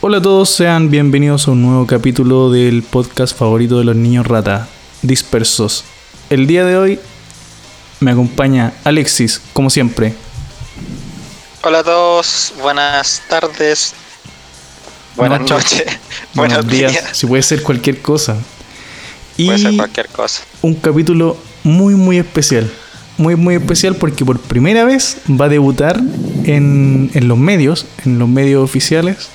Hola a todos, sean bienvenidos a un nuevo capítulo del podcast favorito de los niños rata, Dispersos. El día de hoy me acompaña Alexis, como siempre. Hola a todos, buenas tardes, buenas Noches, noches, buenos días. Si puede ser cualquier cosa. Y Puede ser cualquier cosa. un capítulo muy muy especial. Muy muy especial porque por primera vez va a debutar en, en los medios, en los medios oficiales.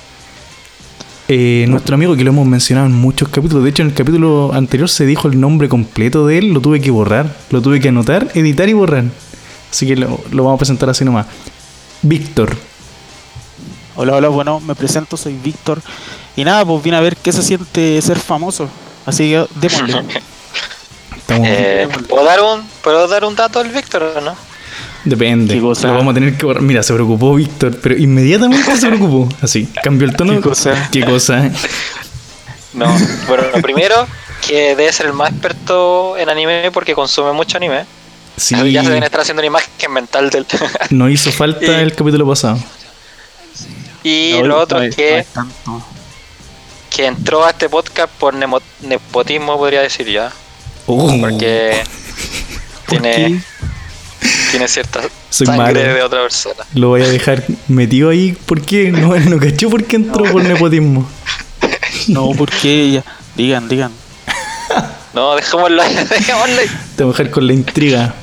eh, nuestro amigo que lo hemos mencionado en muchos capítulos. De hecho, en el capítulo anterior se dijo el nombre completo de él. Lo tuve que borrar. Lo tuve que anotar, editar y borrar. Así que lo, lo vamos a presentar así nomás. Víctor. Hola, hola, bueno, me presento, soy Víctor. Y nada, pues vine a ver qué se siente ser famoso. Así que démosle. Eh, ¿puedo, dar un, ¿Puedo dar un dato al Víctor o no? Depende. ¿Qué cosa? Lo vamos a tener que borrar. Mira, se preocupó Víctor, pero inmediatamente se preocupó. Así, cambió el tono. ¿Qué cosa? ¿Qué cosa? No. Bueno, lo primero, que debe ser el más experto en anime porque consume mucho anime. Sí, Ya se deben estar haciendo una imagen mental del. no hizo falta Y- el capítulo pasado. y No, lo no otro es- es que, no es tanto. que entró a este podcast por nemo- nepotismo, podría decir ya. Oh, Porque ¿Por tiene, qué? tiene cierta Soy sangre malo. de otra persona. Lo voy a dejar metido ahí. ¿Por qué? No, no cachó por qué entró por nepotismo. No, porque ya. Digan, digan. No, dejémoslo ahí, dejémoslo ahí. Te voy a dejar con la intriga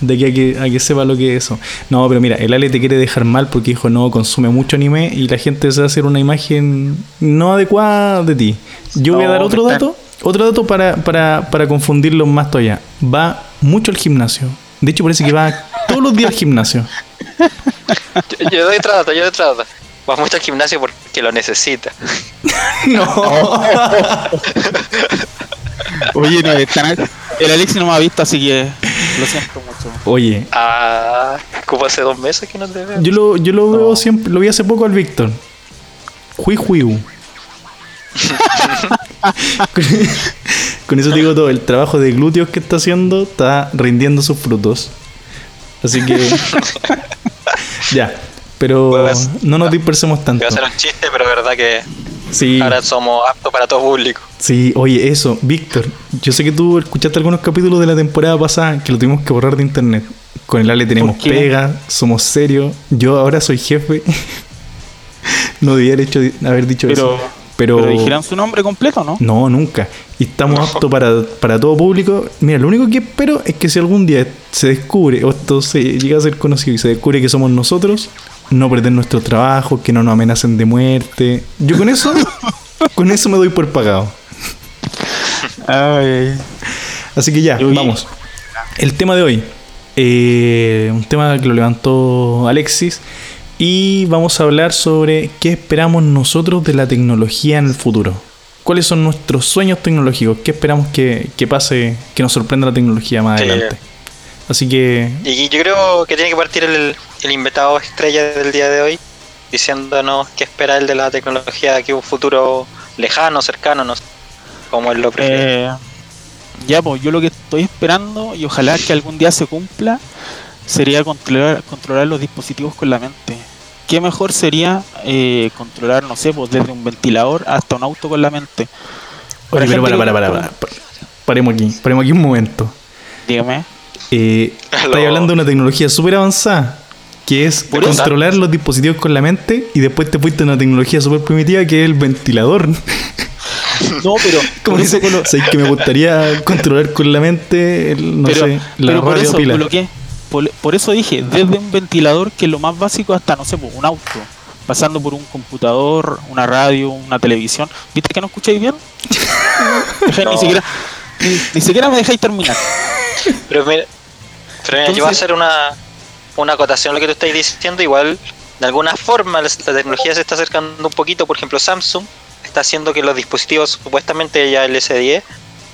de que a, que a que sepa lo que es eso. No, pero mira, el Ale te quiere dejar mal porque dijo no, consume mucho anime y la gente se va a hacer una imagen no adecuada de ti. Yo voy a dar otro dato, otro dato para, para, para confundirlo más todavía. Va mucho al gimnasio. De hecho, parece que va todos los días al gimnasio. Yo, yo doy otro dato, yo doy otro dato. Va mucho al gimnasio porque lo necesita. No. Oye, no, están- el Alexi no me ha visto, así que lo siento mucho. Oye, Ah, como hace dos meses que no te veo. yo lo, yo lo veo siempre, lo vi hace poco al Víctor. Hui Huiu. con, con eso te digo todo, el trabajo de glúteos que está haciendo está rindiendo sus frutos. Así que ya, pero no nos dispersemos tanto. Voy a hacer un chiste, pero es verdad que Sí, ahora somos aptos para todo público. sí, oye, eso, Víctor, yo sé que tú escuchaste algunos capítulos de la temporada pasada que lo tuvimos que borrar de internet. Con el Ale tenemos pega, somos serios. Yo ahora soy jefe. no debía haber, hecho, haber dicho Pero, eso. Pero, pero dijeron su nombre completo, ¿no? no, nunca. Y estamos aptos para, para todo público. Mira, lo único que espero es que si algún día se descubre, o esto se llega a ser conocido y se descubre que somos nosotros, no perder nuestro trabajo, que no nos amenacen de muerte. Yo con eso, con eso me doy por pagado. Ay. Así que ya, vamos. El tema de hoy. eh, un tema que lo levantó Alexis. Y vamos a hablar sobre qué esperamos nosotros de la tecnología en el futuro. ¿Cuáles son nuestros sueños tecnológicos? ¿Qué esperamos que, que pase, que nos sorprenda la tecnología más Sí. Así que, Y yo creo que tiene que partir el, el invitado estrella del día de hoy diciéndonos qué espera él de la tecnología de aquí a un futuro lejano, cercano, no sé cómo él lo prefiere. Eh, ya, pues yo lo que estoy esperando y ojalá que algún día se cumpla sería controlar, controlar los dispositivos con la mente. ¿Qué mejor sería eh, controlar, no sé, pues desde un ventilador hasta un auto con la mente? Por oye, pero para, ejemplo, para, para, para, para. Paremos aquí, paremos aquí un momento. Dígame. Eh, estáis hablando de una tecnología súper avanzada, que es Por eso. controlar los dispositivos con la mente, y después te fuiste a una tecnología súper primitiva que es el ventilador. No, pero Como por dice, colo- ¿sabes que me gustaría controlar con la mente, el- no pero, sé, la pero por radio eso pila? coloqué- por, por eso dije, desde un ventilador que es lo más básico hasta, no sé, pues, un auto, pasando por un computador, una radio, una televisión. ¿Viste que no escucháis bien? No. Ni siquiera ni, ni siquiera me dejáis terminar. Pero mira, pero mira, yo voy a hacer una, una acotación a lo que tú estás diciendo. Igual, de alguna forma, la, la tecnología se está acercando un poquito. Por ejemplo, Samsung está haciendo que los dispositivos, supuestamente ya el S10,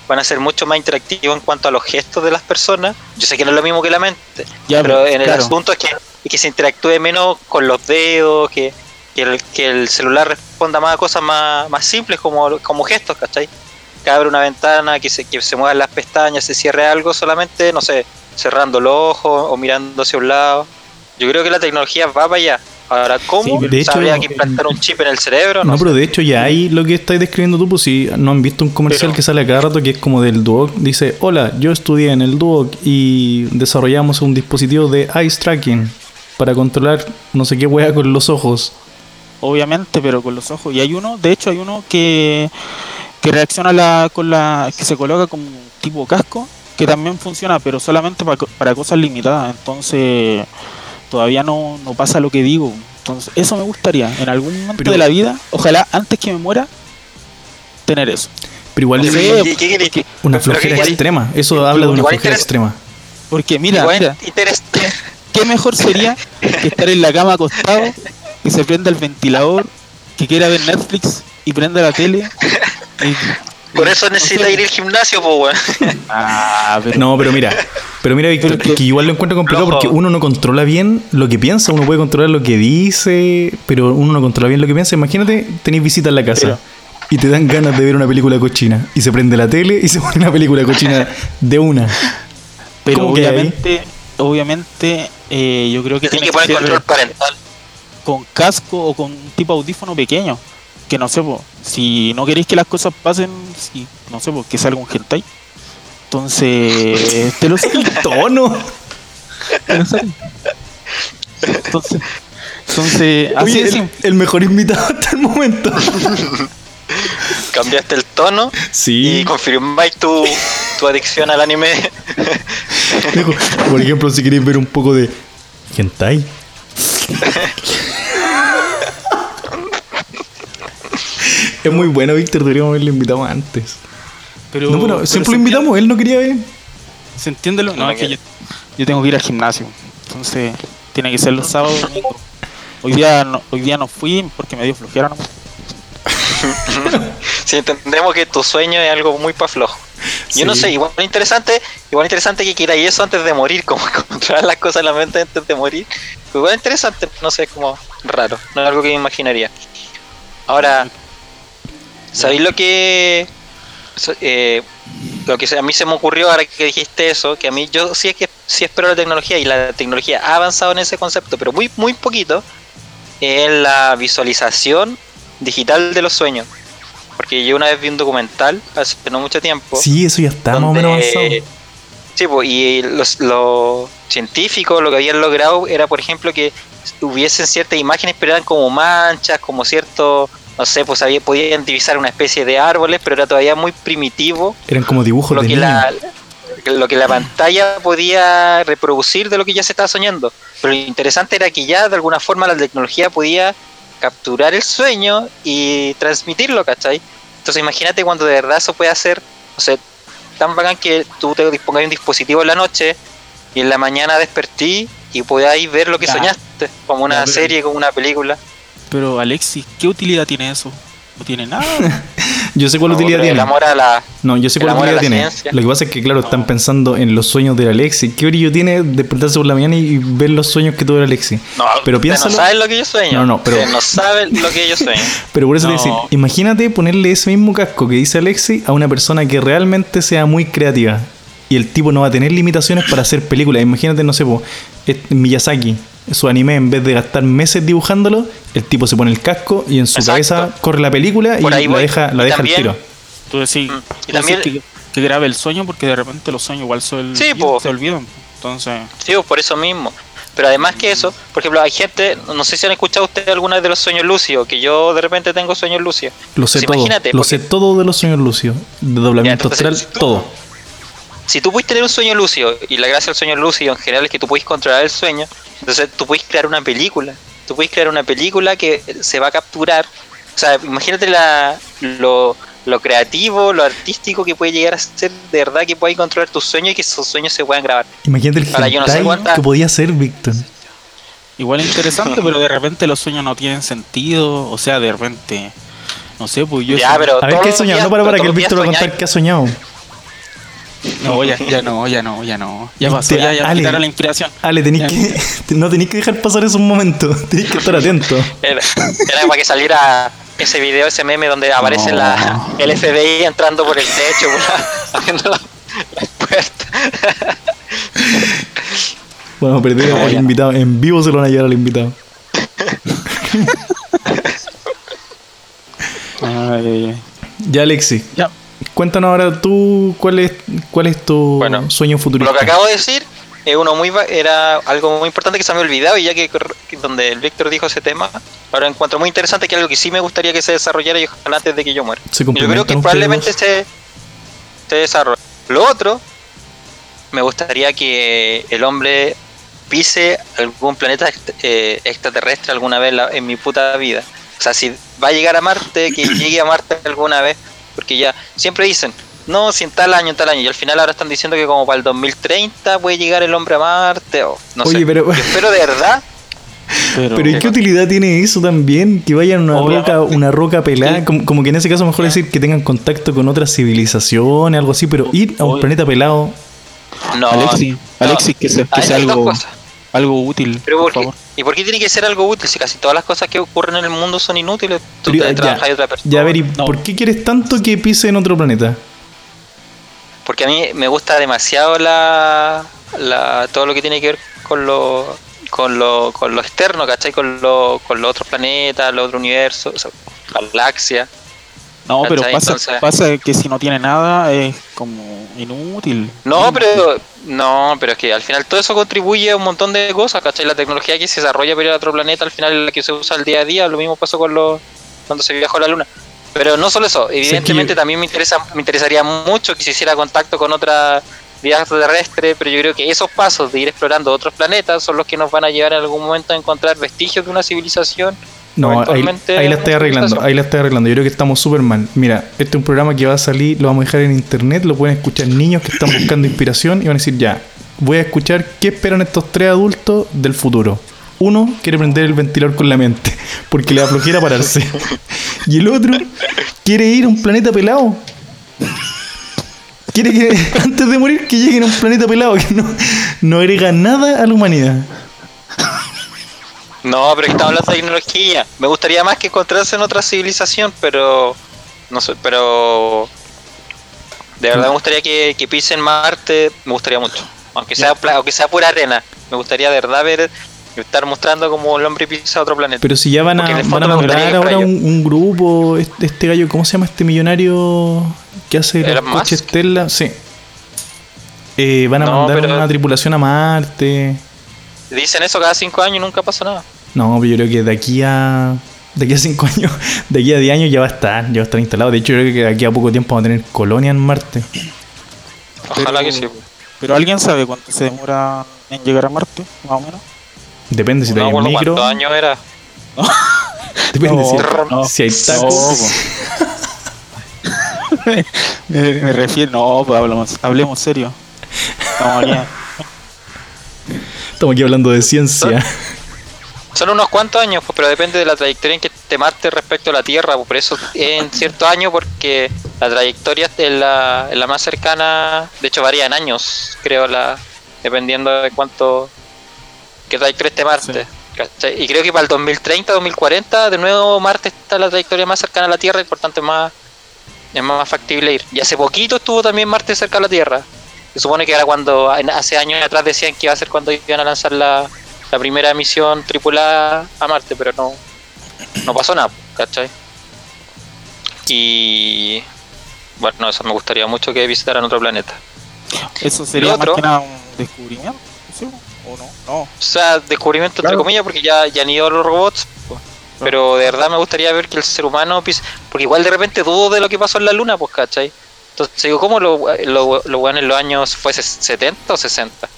van a ser mucho más interactivos en cuanto a los gestos de las personas. Yo sé que no es lo mismo que la mente, Ya, pero pues, en el asunto es que, que se interactúe menos con los dedos, que, que el, que el celular responda más a cosas más, más simples como, como gestos, ¿cachai? Que abre una ventana, que se, que se muevan las pestañas, se cierre algo solamente, no sé, cerrando los ojos o mirando hacia un lado. Yo creo que la tecnología va para allá. Ahora, ¿cómo? Sí, pero de hecho- ¿Habría que implantar un chip en el cerebro? No, No, pero de hecho ya hay lo que estáis describiendo tú, pues si no han visto un comercial Pero- que sale a cada rato que es como del Duoc, dice, hola, yo estudié en el Duoc y desarrollamos un dispositivo de eye tracking para controlar no sé qué wea con los ojos. Obviamente, pero con los ojos. Y hay uno, de hecho hay uno que, que reacciona la, con la, que se coloca como un tipo casco, que también funciona, pero solamente para, para cosas limitadas. Entonces, todavía no, no pasa lo que digo. Entonces, eso me gustaría, en algún momento Pero- de la vida, ojalá antes que me muera, tener eso. Pero igual No es sé, ¿Qué- qué querés? porque, una flojera igual- extrema. Eso habla de una flojera extrema. porque mira, Igual mira, ¿qué mejor sería que estar en la cama acostado, que se prenda el ventilador, que quiera ver Netflix y prenda la tele? Por eso no necesita ir al gimnasio, pues, weón. Ah, pero No, pero mira, pero mira, Víctor, que- igual lo encuentro complicado porque uno no controla bien lo que piensa, uno puede controlar lo que dice, pero uno no controla bien lo que piensa. Imagínate, tenéis visita en la casa Pero- y te dan ganas de ver una película cochina y se prende la tele y se pone una película cochina de una. Pero obviamente, obviamente eh, yo creo que Tiene que poner control parental. con casco o con un tipo de audífono pequeño. Que no sé, po, si no queréis que las cosas pasen, si, no sé, po, que salga un hentai. Entonces, te lo Tono. te lo sacan. Entonces, entonces así Oye, el, el mejor invitado hasta el momento. Cambiaste el tono Sí. y confirmáis tu, tu adicción al anime. Por ejemplo, si queréis ver un poco de hentai. es muy bueno, Víctor. Deberíamos haberlo invitado antes. Pero, no, pero siempre lo invitamos, él no quería ver. ¿Se entiende lo? No, No, es que yo, yo tengo que ir al gimnasio. Entonces, tiene que ser los sábados. Hoy día no, hoy día no fui porque me dio flojera nomás. Si entendemos que tu sueño es algo muy pa' flojo. Yo no sé, igual interesante, igual interesante que quieras eso antes de morir, como controlar las cosas en la mente antes de morir. Igual interesante, no sé, como raro, no es algo que me imaginaría. Ahora, ¿sabéis lo que eh, lo que a mí se me ocurrió ahora que dijiste eso? Que a mí yo sí es que sí espero la tecnología y la tecnología ha avanzado en ese concepto, pero muy muy poquito en la visualización digital de los sueños. Porque yo una vez vi un documental hace no mucho tiempo. Sí, eso ya está más o donde- menos avanzado. Sí, pues, y los, los científicos lo que habían logrado era, por ejemplo, que hubiesen ciertas imágenes, pero eran como manchas, como cierto, no sé, pues había, podían divisar una especie de árboles, pero era todavía muy primitivo Eran como dibujos lo de que, niño. la, lo que la pantalla podía reproducir de lo que ya se estaba soñando. Pero lo interesante era que ya de alguna forma la tecnología podía capturar el sueño y transmitirlo, ¿cachai? Entonces imagínate cuando de verdad eso puede hacer, o sea, tan bacán que tú te dispongas de un dispositivo en la noche y en la mañana despertí y podáis ver lo que Ya. soñaste, como una Ya, serie, como una película. Pero Alexis, ¿qué utilidad tiene eso? No tiene nada. Yo sé cuál No, utilidad tiene. El amor a la... No, yo sé cuál utilidad tiene. ciencia. Lo que pasa es que, claro, están pensando en los sueños de Alexi. ¿Qué brillo tiene despertarse por la mañana y ver los sueños que tuvo Alexi? No, Pero piénsalo. no saben lo que yo sueño. No, no, pero- no saben lo que yo sueño. Pero por eso te No. decir, imagínate ponerle ese mismo casco que dice Alexi a una persona que realmente sea muy creativa. Y el tipo no va a tener limitaciones para hacer películas. Imagínate, no sé, po, Miyazaki, su anime, en vez de gastar meses dibujándolo, el tipo se pone el casco y en su Exacto. cabeza corre la película y la deja, la Y deja al también- tiro. Tú decís, Mm. Y tú también- decís que, que grabe el sueño porque de repente los sueños igual se, ol- Sí, po. se olvidan. Entonces, Sí, pues, por eso mismo. Pero además que eso, por ejemplo, hay gente, no sé si han escuchado ustedes alguna vez de los sueños lúcidos, que yo de repente tengo sueños lúcidos. Lo sé Pues todo. imagínate, Lo porque- sé todo de los sueños lucios. De doblamiento astral, todo. Si tú puedes tener un sueño lúcido, y la gracia del sueño lúcido en general es que tú puedes controlar el sueño, entonces tú puedes crear una película. Tú puedes crear una película que se va a capturar. O sea, imagínate la, lo, lo creativo, lo artístico que puede llegar a ser de verdad que puedas controlar tus sueños y que esos sueños se puedan grabar. Imagínate el Ahora, yo no sé hentai cuánta- que podía ser, Víctor. igual es interesante, pero de repente los sueños no tienen sentido. O sea, de repente, no sé, pues yo. Ya, soñé- pero A ver qué los soñado. días- No para, para que el Víctor va a contar qué ha soñado. No, ya, ya no, ya no, ya no. Ya pasó, ya, ya Ale. quitaron la inspiración. Ale, tenéis Ya. que, no tenéis que dejar pasar esos momentos. Tenéis que estar atento. Era, era para que saliera ese video, ese meme donde aparece No. la, el FBI entrando por el techo, por la- abriendo la, la puerta. Vamos a perder No, al invitado. En vivo se lo van a llevar al invitado. Ay, ay, ay. Ya, Alexi. Ya. Cuéntanos ahora tú cuál es, cuál es tu Bueno, sueño futurista. Lo que acabo de decir es uno muy era algo muy importante que se me ha olvidado y ya que donde el Víctor dijo ese tema, ahora encuentro muy interesante que algo que sí me gustaría que se desarrollara y ojalá antes de que yo muera. Yo creo que probablemente se, se desarrolle. Lo otro, me gustaría que el hombre pise algún planeta eh, extraterrestre alguna vez en mi puta vida. O sea, si va a llegar a Marte, que llegue a Marte alguna vez, porque ya siempre dicen, no, si en tal año, en tal año, y al final ahora están diciendo que como para el 2030 puede llegar el hombre a Marte, o no Oye, sé. pero- Yo espero de verdad Pero, Pero ¿y qué utilidad tiene eso también? Que vayan a una Obviamente. roca, una roca pelada. Como, como que en ese caso mejor decir que tengan contacto con otras civilizaciones, algo así, pero ir a un Oye. planeta pelado. no. Alexi, no. Alexi, que sea, que sea algo, útil, Pero por favor. ¿Y por qué tiene que ser algo útil si casi todas las cosas que ocurren en el mundo son inútiles? Tú Pero te ya, trabajas y otra persona. ya, a ver, ¿y No. por qué quieres tanto que pise en otro planeta? Porque a mí me gusta demasiado la, la todo lo que tiene que ver con lo con lo, con lo externo, ¿cachai? Con, lo, con los otros planetas, los otros universos, o sea, galaxias. No, pero pasa, Entonces- pasa que si no tiene nada es como inútil. No, pero no, pero es que al final todo eso contribuye a un montón de cosas, ¿cachai? La tecnología que se desarrolla para ir a otro planeta, al final es la que se usa al día a día, lo mismo pasó con los cuando se viajó a la luna. Pero no solo eso, evidentemente yo- también me interesa me interesaría mucho que se hiciera contacto con otra vida extraterrestre, pero yo creo que esos pasos de ir explorando otros planetas son los que nos van a llevar en algún momento a encontrar vestigios de una civilización. No, ahí, la estoy arreglando, ahí la estoy arreglando. Yo creo que estamos súper mal. Mira, este es un programa que va a salir, lo vamos a dejar en internet, lo pueden escuchar niños que están buscando inspiración y van a decir, ya, voy a escuchar qué esperan estos tres adultos del futuro. Uno quiere prender el ventilador con la mente, porque le da flojera pararse. Y el otro quiere ir a un planeta pelado. Quiere que antes de morir que lleguen a un planeta pelado que no, no agrega nada a la humanidad. No, pero estamos hablando de tecnología. Me gustaría más que encontrarse en otra civilización, pero no sé, pero de verdad me gustaría que, que pisen Marte, me gustaría mucho. Aunque sea aunque sea pura arena, me gustaría de verdad ver estar mostrando como el hombre pisa otro planeta. Pero si ya van a, el van a mandar ahora un, un grupo, este, este gallo, ¿cómo se llama este millonario que hace Musk. coches Tesla? Sí. Eh, van a No, mandar pero- una tripulación a Marte. Dicen eso cada cinco años y nunca pasa nada. No, pero yo creo que de aquí a. De aquí a 5 años, de aquí a 10 años ya va a estar, ya va a estar instalado. De hecho, yo creo que de aquí a poco tiempo vamos a tener colonia en Marte. Ojalá Pero- que sí. Pero alguien sabe cuánto se demora en llegar a Marte, más o menos. Depende si no me hay un acuerdo micro. cuántos años era. Depende si, no, si hay no, tacos. me, me refiero, no, pues hablamos, hablemos serio. Estamos aquí. Estamos aquí hablando de ciencia. Son unos cuantos años, pues, pero depende de la trayectoria en que esté Marte respecto a la Tierra. pues, por eso en ciertos años, porque la trayectoria es la, la más cercana, de hecho varía en años, creo, la dependiendo de cuánto, qué trayectoria esté Marte. Y creo que para el 2030, 2040, de nuevo Marte está la trayectoria más cercana a la Tierra y por tanto es más, es más factible ir. Y hace poquito estuvo también Marte cerca a la Tierra. Se supone que era cuando, hace años atrás decían que iba a ser cuando iban a lanzar la, la primera misión tripulada a Marte, pero no, no pasó nada, ¿cachai? Y bueno, eso me gustaría mucho que visitaran otro planeta. Eso sería más otro- que nada un descubrimiento, ¿sí? ¿O no? No. O sea, descubrimiento entre comillas, porque ya, ya han ido los robots, pues. pero de verdad me gustaría ver que el ser humano porque igual de repente dudo de lo que pasó en la luna, pues, ¿cachai? Entonces digo, ¿cómo lo, lo, lo bueno en los años fue 70 o 60?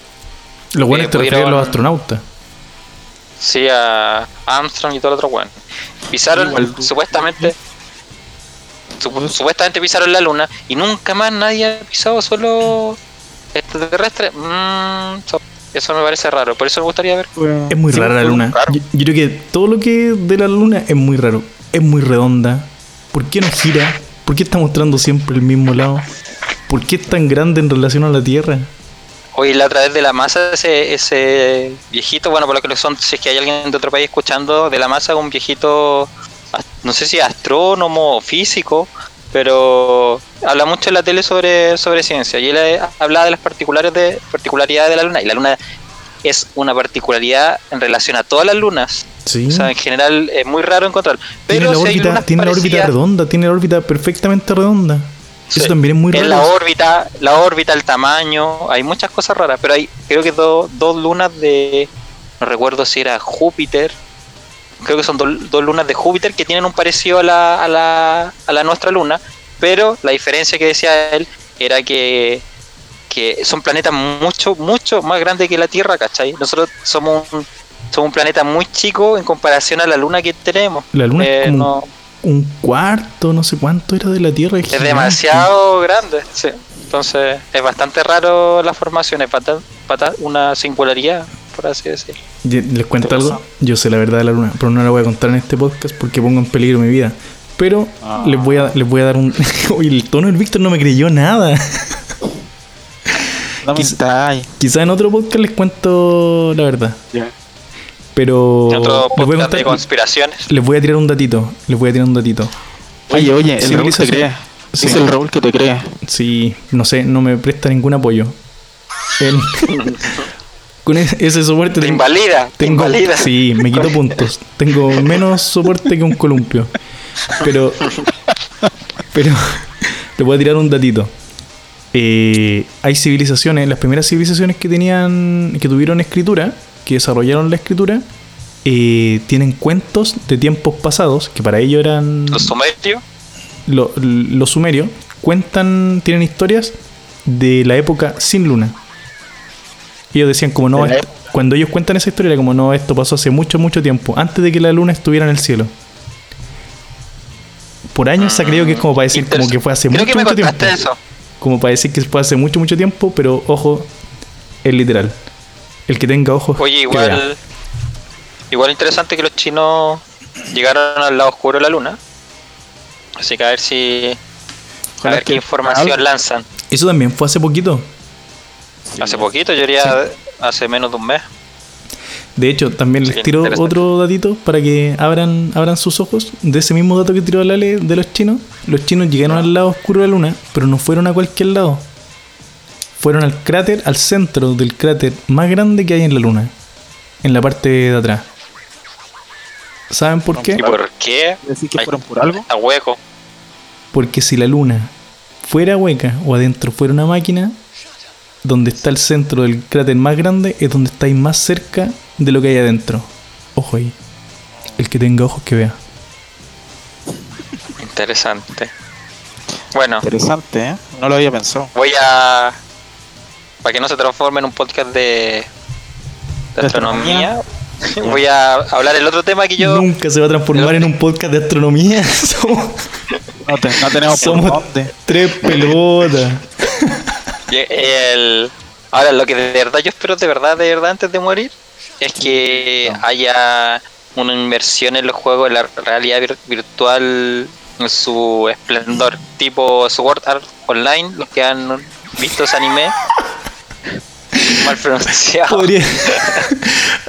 Lo bueno Eh, es te refieres a pudieron- los astronautas. Sí, a Armstrong y todo el otro bueno. Pisaron, Igual supuestamente, supu- supuestamente pisaron la luna y nunca más nadie ha pisado solo extraterrestre. Mm, so- eso me parece raro, por eso me gustaría ver. Es muy Sí, rara la luna. Yo, yo creo que todo lo que de la luna es muy raro. Es muy redonda. ¿Por qué no gira? ¿Por qué está mostrando siempre el mismo lado? ¿Por qué es tan grande en relación a la Tierra? Hoy la otra de la masa, ese, ese viejito, bueno, por lo que lo son, si es que hay alguien de otro país escuchando, de la masa, un viejito, no sé si astrónomo o físico, pero habla mucho en la tele sobre, sobre ciencia y él eh, habla de las particulares de, particularidades de la luna y la luna es una particularidad en relación a todas las lunas. Sí. O sea, en general es muy raro encontrar. tiene Pero la si hay órbita, lunas tiene la órbita redonda, tiene la órbita perfectamente redonda. Eso también es muy en raro. la órbita, la órbita, el tamaño, hay muchas cosas raras, pero hay creo que do- dos lunas de, no recuerdo si era Júpiter, creo que son do- dos lunas de Júpiter que tienen un parecido a la, a la, a la nuestra luna, pero la diferencia que decía él era que, que son planetas mucho, mucho más grandes que la Tierra, ¿cachai? Nosotros somos un, somos un planeta muy chico en comparación a la luna que tenemos. La luna es Eh, como no- un cuarto, no sé cuánto era de la Tierra. Es demasiado grande, sí. Entonces es bastante raro la formación, es una singularidad, por así decir. ¿Les cuento algo? Yo sé la verdad de la luna, pero no la voy a contar en este podcast porque pongo en peligro mi vida. Pero Ah. les, voy a, les voy a dar un... Oye, el tono del Víctor no me creyó nada. Quizá-. Quizá en otro podcast les cuento la verdad. Pero En otro les, voy a podcast de conspiraciones. les voy a tirar un datito. Les voy a tirar un datito. Oye, oye, el Raúl te. Sí. Dice el Raúl que te cree. Sí, no sé, no me presta ningún apoyo. Él- con ese, ese soporte Te tengo- invalida, te Tengo, invalida. sí, me quito puntos. Tengo menos soporte que un columpio. Pero, pero, le voy a tirar un datito. Eh, hay civilizaciones, las primeras civilizaciones que tenían, que tuvieron escritura, que desarrollaron la escritura, eh, tienen cuentos de tiempos pasados, que para ellos eran Los sumerios, lo- los sumerios, cuentan, tienen historias de la época sin luna. Ellos decían como no, esto- cuando ellos cuentan esa historia era como no, esto pasó hace mucho, mucho tiempo, antes de que la luna estuviera en el cielo. Por años se ha creído que es como para decir como que fue hace Creo mucho, que me mucho tiempo. eso. Como para decir que fue hace mucho, mucho tiempo, pero ojo, es literal. El que tenga ojos. Oye, igual, igual interesante que los chinos llegaron al lado oscuro de la luna. Así que a ver si, a ver qué información lanzan. Eso también fue hace poquito. Hace poquito, yo diría hace menos de un mes. De hecho, también Sí, les tiro otro datito para que abran, abran sus ojos. De ese mismo dato que tiró Lale de los chinos. Los chinos llegaron al lado oscuro de la luna, pero no fueron a cualquier lado. Fueron al cráter, al centro del cráter más grande que hay en la luna. En la parte de atrás. ¿Saben por qué? ¿Y por qué? Decir que Ay. fueron por algo. Está hueco. Porque si la luna fuera hueca o adentro fuera una máquina, donde está el centro del cráter más grande es donde estáis más cerca de lo que hay adentro. Ojo ahí. El que tenga ojos que vea. Interesante. Bueno, Interesante, ¿eh? No lo había pensado. voy a. Para que no se transforme en un podcast de, de ¿De astronomía, voy a hablar el otro tema que yo. Nunca se va a transformar en un podcast de astronomía. Somos, No, te- no tenemos por somos dónde. tres pelotas. El, ahora, lo que de verdad yo espero, de verdad, de verdad, antes de morir, es que haya una inversión en los juegos, en la realidad vir- virtual, en su esplendor, tipo Sword Art Online, los que han visto ese anime. Mal pronunciado. Podría...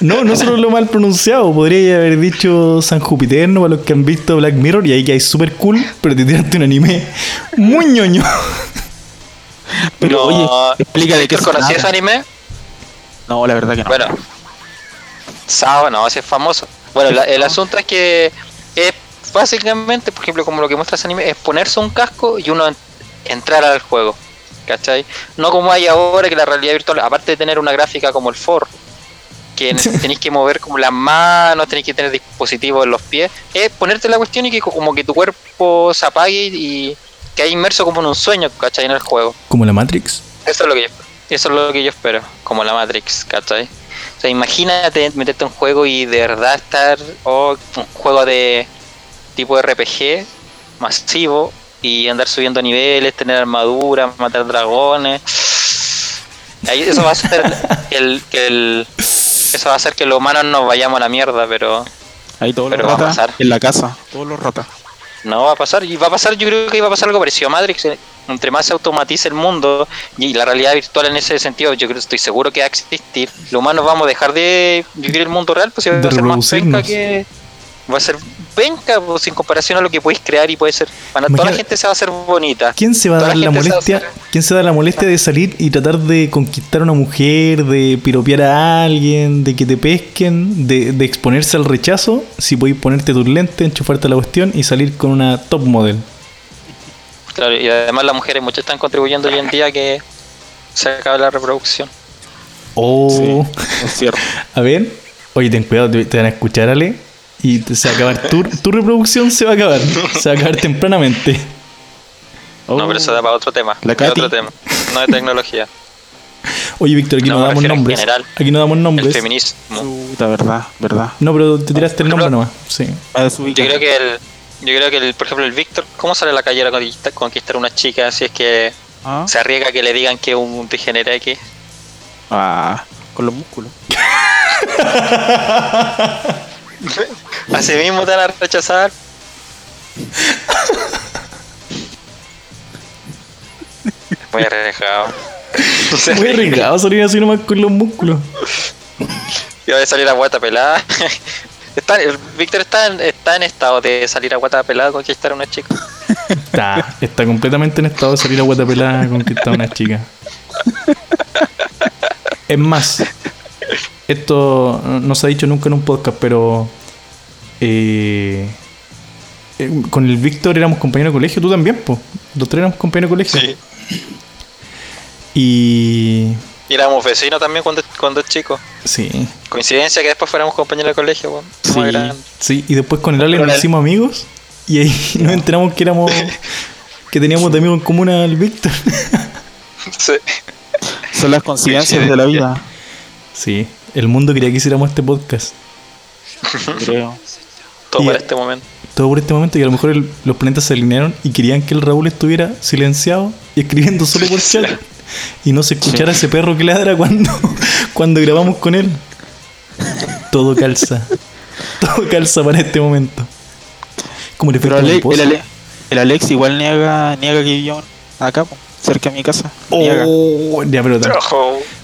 No, no solo lo mal pronunciado. Podría haber dicho San Jupiterno para los que han visto Black Mirror y ahí que hay super cool, pero te tiraste un anime muy ñoño. Pero No, oye, explica de qué se ¿Conocías ese anime? No, la verdad que no. Bueno, Sao, no, ese es famoso. Bueno, la- el asunto es que es básicamente, por ejemplo, como lo que muestra ese anime, es ponerse un casco y uno en- entrar al juego. ¿Cachai? No como hay ahora que la realidad virtual, aparte de tener una gráfica como el For, que tenéis que mover como las manos, tenéis que tener dispositivos en los pies, es ponerte la cuestión y que co- como que tu cuerpo se apague y que hay inmerso como en un sueño, ¿cachai? En el juego. Como la Matrix. Eso es lo que yo, eso es lo que yo espero, como la Matrix, ¿cachai? O sea, imagínate meterte en un juego y de verdad estar, o un juego de tipo RPG masivo y andar subiendo niveles, tener armadura, matar dragones. Ahí eso va a ser el, que el eso va a hacer que los humanos nos vayamos a la mierda, pero Ahí todos pero los va a ratas pasar. en la casa. Todos los ratas. No va a pasar, y va a pasar, yo creo que va a pasar algo parecido a Matrix. eh, Entre más se automatice el mundo y la realidad virtual en ese sentido, yo creo, estoy seguro que va a existir. Los humanos vamos a dejar de vivir el mundo real, pues y va a ser más penca que. Va a ser penca, pues, en comparación a lo que podéis crear y puede ser. Para toda la gente se va a hacer bonita. ¿Quién se va a Toda dar la gente se va a molestia? hacer- ¿Quién se da la molestia de salir y tratar de conquistar a una mujer, de piropear a alguien, de que te pesquen, de, de exponerse al rechazo? Si podéis ponerte tus lentes, enchufarte la cuestión y salir con una top model. Claro, y además las mujeres muchas están contribuyendo hoy en día a que se acabe la reproducción. Oh, Sí, es cierto. a ver, oye, ten cuidado, te, te van a escuchar, Ale, y se va a acabar tu, tu reproducción, se va a acabar, se va a acabar tempranamente. No, pero eso da para otro tema. La Katy. otro tema. No de tecnología. Oye, Víctor, aquí No, damos nombres. general. Aquí no damos El nombres. feminismo. Puta, verdad, verdad. No, pero te tiraste el nombre nomás. Sí. Yo creo que el. Yo creo que el, por ejemplo el Víctor, ¿cómo sale a la calle a conquistar, conquistar a una chica si es que Ah, se arriesga a que le digan que es un degenerate? ah, con los músculos. Así mismo te van a rechazar. Muy arriesgado. Muy arriesgado salir así nomás con los músculos. Y va a salir a guata pelada. Está, Víctor está en, está en estado de salir a guata pelada a conquistar a una chica. Está, está completamente en estado de salir a guatapelada a conquistar a una chica. Es más, esto no se ha dicho nunca en un podcast, pero eh, eh, con el Víctor éramos compañeros de colegio, tú también, pues. Los tres éramos compañeros de colegio. Y Y éramos vecinos también cuando, cuando chico. sí, Coincidencia que después fuéramos compañeros de colegio, weón. sí, sí. Y después con el Ale nos hicimos amigos y ahí nos enteramos que éramos que teníamos de amigo en común al Víctor. Sí. Son las coincidencias de la vida, Sí, el mundo quería que hiciéramos este podcast. creo. Todo Y- por este momento. Todo por este momento y a lo mejor el- los planetas se alinearon y querían que el Raúl estuviera silenciado y escribiendo solo por chat y no se escuchara ese perro que ladra cuando, cuando grabamos con él. Todo calza. Todo calza para este momento. Como el Pero efecto Ale- el. Ale- el Alex igual niega, niega que vivió acá, cerca de mi casa. Niega. Oh, ya, pero.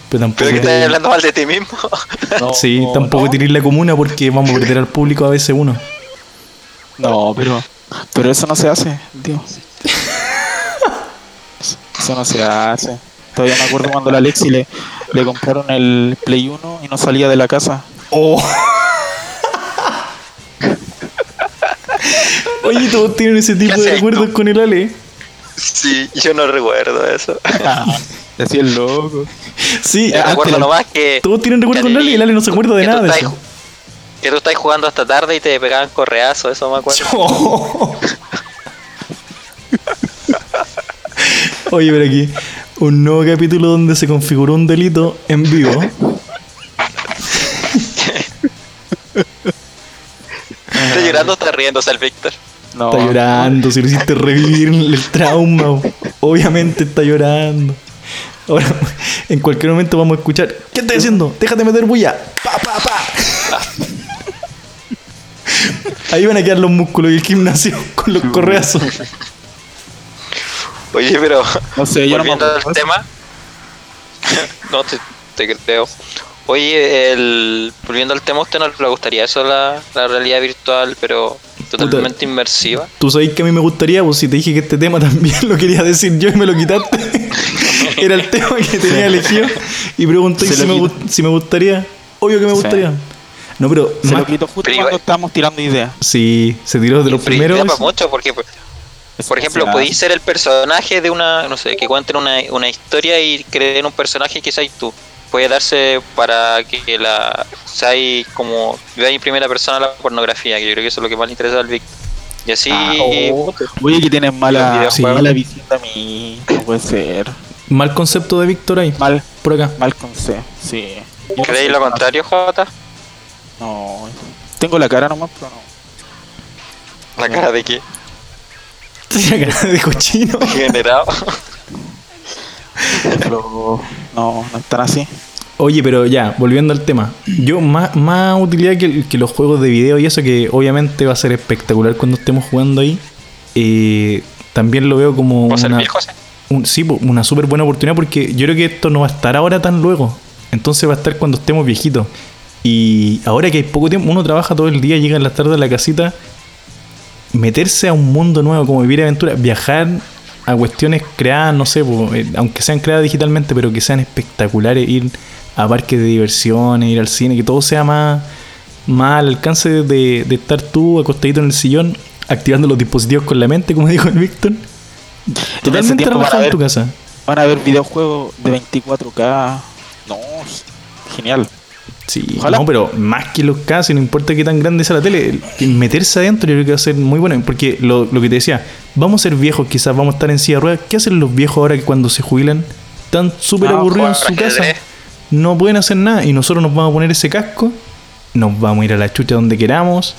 Pero tampoco. Pero que estás hablando mal de ti mismo. No, sí, tampoco no. tiré la comuna porque vamos a perder al público a veces uno. No, pero, pero eso no se hace, tío. Eso no se hace. Todavía me acuerdo cuando a la Alexi le, le compraron el Play 1 y no salía de la casa. Oh. Oye, todos tienen ese tipo ¿Qué de tú? con el Ale. Sí, yo no recuerdo eso. Decía el loco. Sí, recuerdo la- nomás que. todos tienen recuerdos con el Ale y el Ale no se acuerda de nada de eso. Que tú estás jugando hasta tarde y te pegaban correazos, eso me acuerdo. Oye, pero aquí un nuevo capítulo donde se configuró un delito en vivo. Está llorando, está riéndose el Víctor. No, Está llorando, si lo hiciste revivir el trauma. Obviamente está llorando. Ahora, en cualquier momento vamos a escuchar. ¿Qué estás haciendo? Déjate meter bulla. Pa, pa, pa. Ahí van a quedar los músculos y el gimnasio con los correazos. Oye, pero. No sé, yo no me volviendo al tema. no, te, te creo. Oye, el, volviendo al tema, ¿a usted no le gustaría eso, la, la realidad virtual, pero totalmente inmersiva? Tú sabes que a mí me gustaría, pues si te dije que este tema también lo quería decir yo y me lo quitaste. Era el tema que tenía elegido. Y pregunté si me, si me gustaría. Obvio que me Sí. gustaría. No, pero. Se más- lo quito justo Pero cuando igual- estábamos tirando ideas. Sí, se tiró de los primeros. mucho porque, por ejemplo, podéis ser el personaje de una, no sé, que cuenten una, una historia y creen un personaje que seas tú. Puede darse para que la seáis como veáis en primera persona la pornografía, que yo creo que eso es lo que más le interesa al Víctor. Y así, Ah, oh. Oye, que tienes mala, mala visión de mí. No puede ser. Mal concepto de Víctor ahí. Mal, Por acá. mal consejo. Sí. ¿creéis lo contrario, Jota? No. Tengo la cara nomás, pero no. La cara de qué? Tiene cara de cochino. Generado. No, no están así. Oye, pero ya, volviendo al tema. Yo, más, más utilidad que, que los juegos de video y eso, que obviamente va a ser espectacular cuando estemos jugando ahí. eh, también lo veo como ¿Puedo ser una, viejo? sí? un- sí, po, una súper buena oportunidad porque yo creo que esto no va a estar ahora tan luego. Entonces va a estar cuando estemos viejitos. Y ahora que hay poco tiempo, uno trabaja todo el día, llega en las tardes a la casita, meterse a un mundo nuevo, como vivir aventura, viajar a cuestiones creadas, no sé, po, eh, aunque sean creadas digitalmente, pero que sean espectaculares, ir a parques de diversiones, ir al cine, que todo sea más, más al alcance de, de estar tú acostadito en el sillón, activando los dispositivos con la mente, como dijo el Víctor. Totalmente relajado en tu casa. Van a ver videojuegos de 24K. No, genial. Sí, Ojalá. no, pero más que los casos, no importa qué tan grande sea la tele, el- el meterse adentro yo creo que va a ser muy bueno. Porque lo, lo que te decía, vamos a ser viejos, quizás vamos a estar en silla de ruedas. ¿Qué hacen los viejos ahora que cuando se jubilan? Están súper aburridos en su casa. No pueden hacer nada y nosotros nos vamos a poner ese casco, nos vamos a ir a la chucha donde queramos,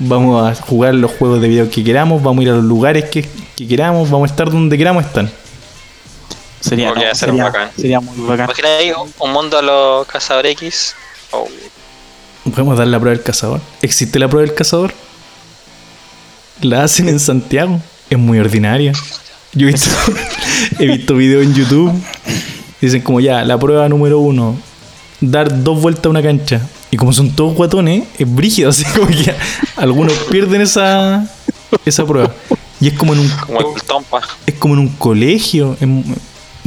vamos a jugar los juegos de video que queramos, vamos a ir a los lugares que, que queramos, vamos a estar donde queramos estar. Sería, no, ser sería, bacán. sería muy bacán. Imagina ahí un mundo a los cazadores X. Oh, ¿Podemos dar la prueba del cazador? ¿Existe la prueba del cazador? La hacen en Santiago. Es muy ordinaria. Yo he visto, he visto videos en YouTube. Dicen como ya, la prueba número uno. Dar dos vueltas a una cancha. Y como son todos guatones, es brígido. Así como que algunos pierden esa, esa prueba. Y es como en un, como el Tompa. es como en un colegio.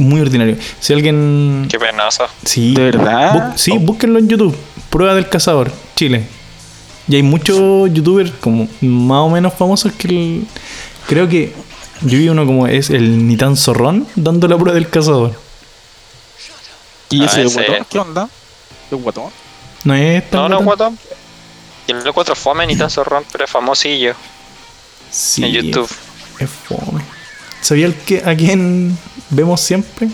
Muy ordinario. Si alguien Qué penoso. Sí. ¿De verdad? Sí, búsquenlo en YouTube. Prueba del cazador, Chile. Y hay muchos youtubers como más o menos famosos que el- creo que yo vi uno como es el Nitan Zorrón dando la prueba del cazador. ¿Y Ah, ese ese- guatón? ¿Qué onda? ¿Es guatón? No es tan No, no, guatón? guatón. Y el encuentro fome ni tan zorrón, pero es famosillo Sí, en YouTube. Es, es fome. ¿Sabía el que, a quién vemos siempre?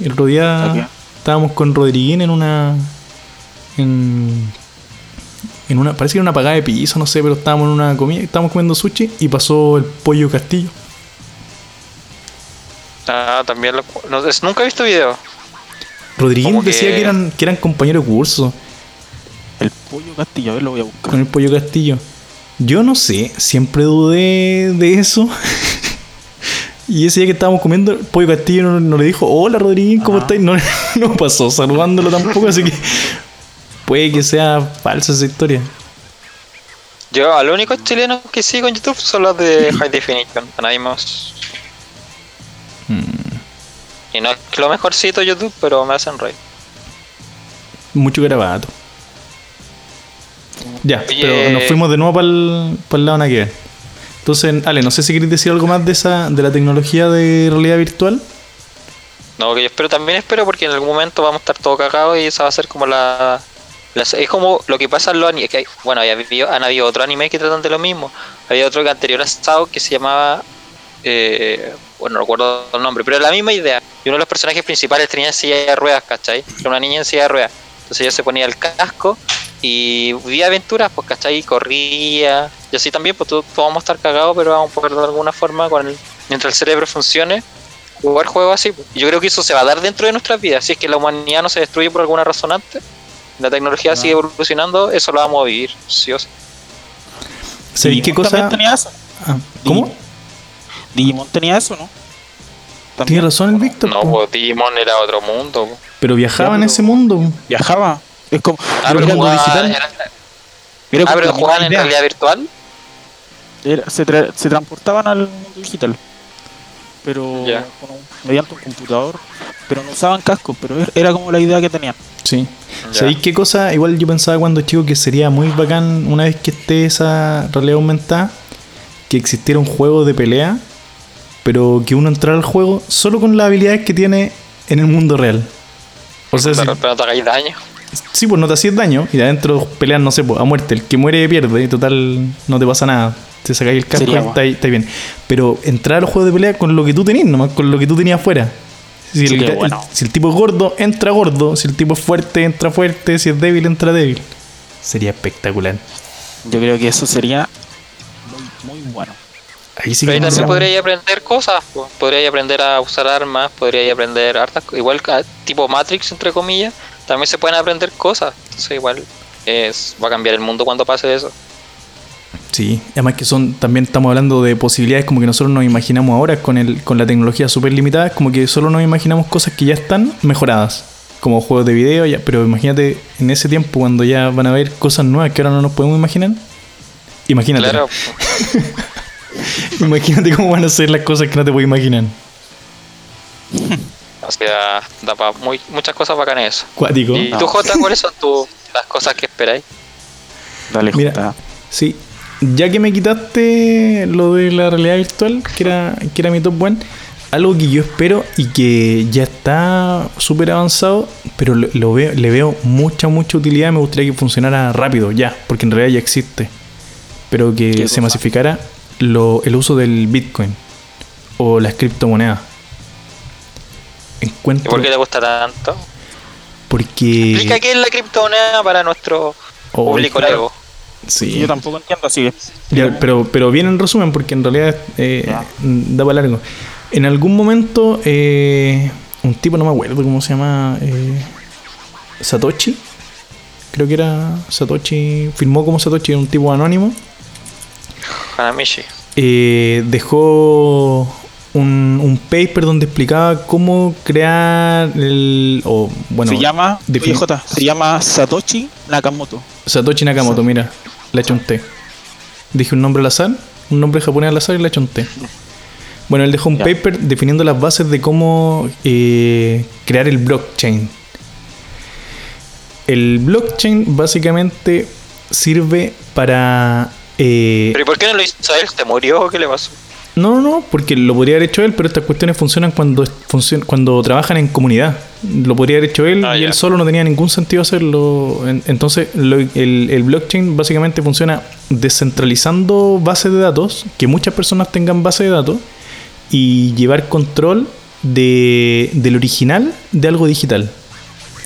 El otro día estábamos con Rodriguín en una en en una parece que era una pagada de piso, no sé, pero estábamos en una comida, estábamos comiendo sushi y pasó el pollo castillo. Ah, también lo. No, es- nunca he visto video. Rodriguín Como decía que- que eran, que eran compañeros de curso El pollo castillo, a ver, lo voy a buscar. con el pollo castillo. Yo no sé, siempre dudé de eso. y ese día que estábamos comiendo, pollo castillo no, no le dijo, hola Rodriguín, ¿cómo Ajá. estás? No, no pasó saludándolo tampoco, así que puede que sea falsa esa historia. Yo, a los únicos chilenos que sigo en YouTube son los de High Definition. A nadie más. Y no es lo mejorcito de YouTube, pero me hacen reír. mucho grabato. Ya, Oye. pero nos fuimos de nuevo para el, lado nada que ver. Entonces, Ale, no sé si queréis decir algo más de esa de la tecnología de realidad virtual. No, que yo espero, también espero porque en algún momento vamos a estar todo cagados y esa va a ser como la... es como lo que pasa en los animes. Que hay- bueno, han habido otros animes que tratan de lo mismo. Había otro que anterior a Sao que se llamaba... eh, bueno, no recuerdo el nombre, pero era la misma idea. Y uno de los personajes principales tenía silla de ruedas, ¿cachai? Era una niña en silla de ruedas. Entonces ella se ponía el casco y vivía aventuras, pues, ¿cachai? Corría. Y así también, pues todos vamos a estar cagados, pero vamos a poder de alguna forma, con el, mientras el cerebro funcione, jugar juegos así. pues. Yo creo que eso se va a dar dentro de nuestras vidas. Si es que la humanidad no se destruye por alguna razón antes, la tecnología sigue evolucionando, eso lo vamos a vivir, sí o sí. ¿Sabéis qué cosa? tenía eso. Ah, ¿Cómo? Digimon tenía eso, ¿no? También. Tiene razón el Víctor. No, po. pues Digimon era otro mundo. po. Pero viajaba en ese mundo. Viajaba. Es como. Ah, Pero jugaban- digital. era- era ah, pero jugaban en realidad virtual. Era- se, tra- se transportaban al mundo digital. Pero Ya. con un- mediante un computador. Pero no usaban cascos, pero er- era como la idea que tenían. Sí. ¿Sabéis qué cosa? Igual yo pensaba cuando chico que sería muy bacán una vez que esté esa realidad aumentada, que existiera un juego de pelea, pero que uno entrara al juego solo con las habilidades que tiene en el mundo real. O sea, si, Pero pero no te hagáis daño. sí, pues no te hacías daño y de adentro pelean, no sé, pues, a muerte. El que muere pierde y total no te pasa nada. Te sacáis el casco está, ahí- está bien. Pero entrar al juego de pelea con lo que tú tenías, nomás, con lo que tú tenías afuera. Si el, si el tipo es gordo, entra gordo. Si el tipo es fuerte, entra fuerte. Si es débil, entra débil. Sería espectacular. Yo creo que eso sería muy, muy bueno. Ahí sí Pero ahí también sé. podríais aprender cosas. po. Podríais aprender a usar armas, podríais aprender hartas Igual tipo Matrix, entre comillas, también se pueden aprender cosas. Entonces igual es, va a cambiar el mundo cuando pase eso. Sí, además que son, también estamos hablando de posibilidades como que nosotros nos imaginamos ahora con, el, con la tecnología súper limitada, como que solo nos imaginamos cosas que ya están mejoradas, como juegos de video, ya, pero imagínate en ese tiempo cuando ya van a haber cosas nuevas que ahora no nos podemos imaginar. Imagínate. Claro, Imagínate cómo van a ser las cosas que no te puedes imaginar. o sea, da pa muy, muchas cosas bacanas eso. Cuático. ¿Y No. tú, Jota, cuáles son tu- las cosas que esperáis? Dale, Mira. Jota. Sí, ya que me quitaste lo de la realidad virtual, que era, que era mi top one, algo que yo espero y que ya está súper avanzado, pero lo, lo veo, le veo mucha, mucha utilidad. Me gustaría que funcionara rápido ya, porque en realidad ya existe. Pero que ¿Qué se cosa? masificara lo- el uso del Bitcoin o las criptomonedas. ¿Y Encuentro. por qué te gusta tanto? Porque. Explica qué es la criptomoneda para nuestro Oh, público claro. Lego. Sí. Yo tampoco entiendo, así. Ya, pero, pero bien en resumen, porque en realidad eh, da para largo. En algún momento, eh, un tipo, no me acuerdo cómo se llama, eh, Satoshi, creo que era Satoshi, firmó como Satoshi, un tipo anónimo, Hanamichi. eh, dejó un, un paper donde explicaba cómo crear el... O, bueno, se llama. defin- Oye, Jota, se llama Satoshi Nakamoto. Satoshi Nakamoto, mira, le eché un té. Dije un nombre al azar, un nombre japonés al azar y le eché un té. Bueno, él dejó un Ya. paper definiendo las bases de cómo eh, crear el blockchain. El blockchain básicamente sirve para... eh, ¿Pero y por qué no lo hizo él? ¿Te murió? ¿Qué le pasó? no, no, no, porque lo podría haber hecho él, pero estas cuestiones funcionan cuando, funcion- cuando trabajan en comunidad. Lo podría haber hecho él Ah, y él solo no tenía ningún sentido hacerlo. En- Entonces, lo- el, el blockchain básicamente funciona descentralizando bases de datos, que muchas personas tengan base de datos, y llevar control de, del original de algo digital.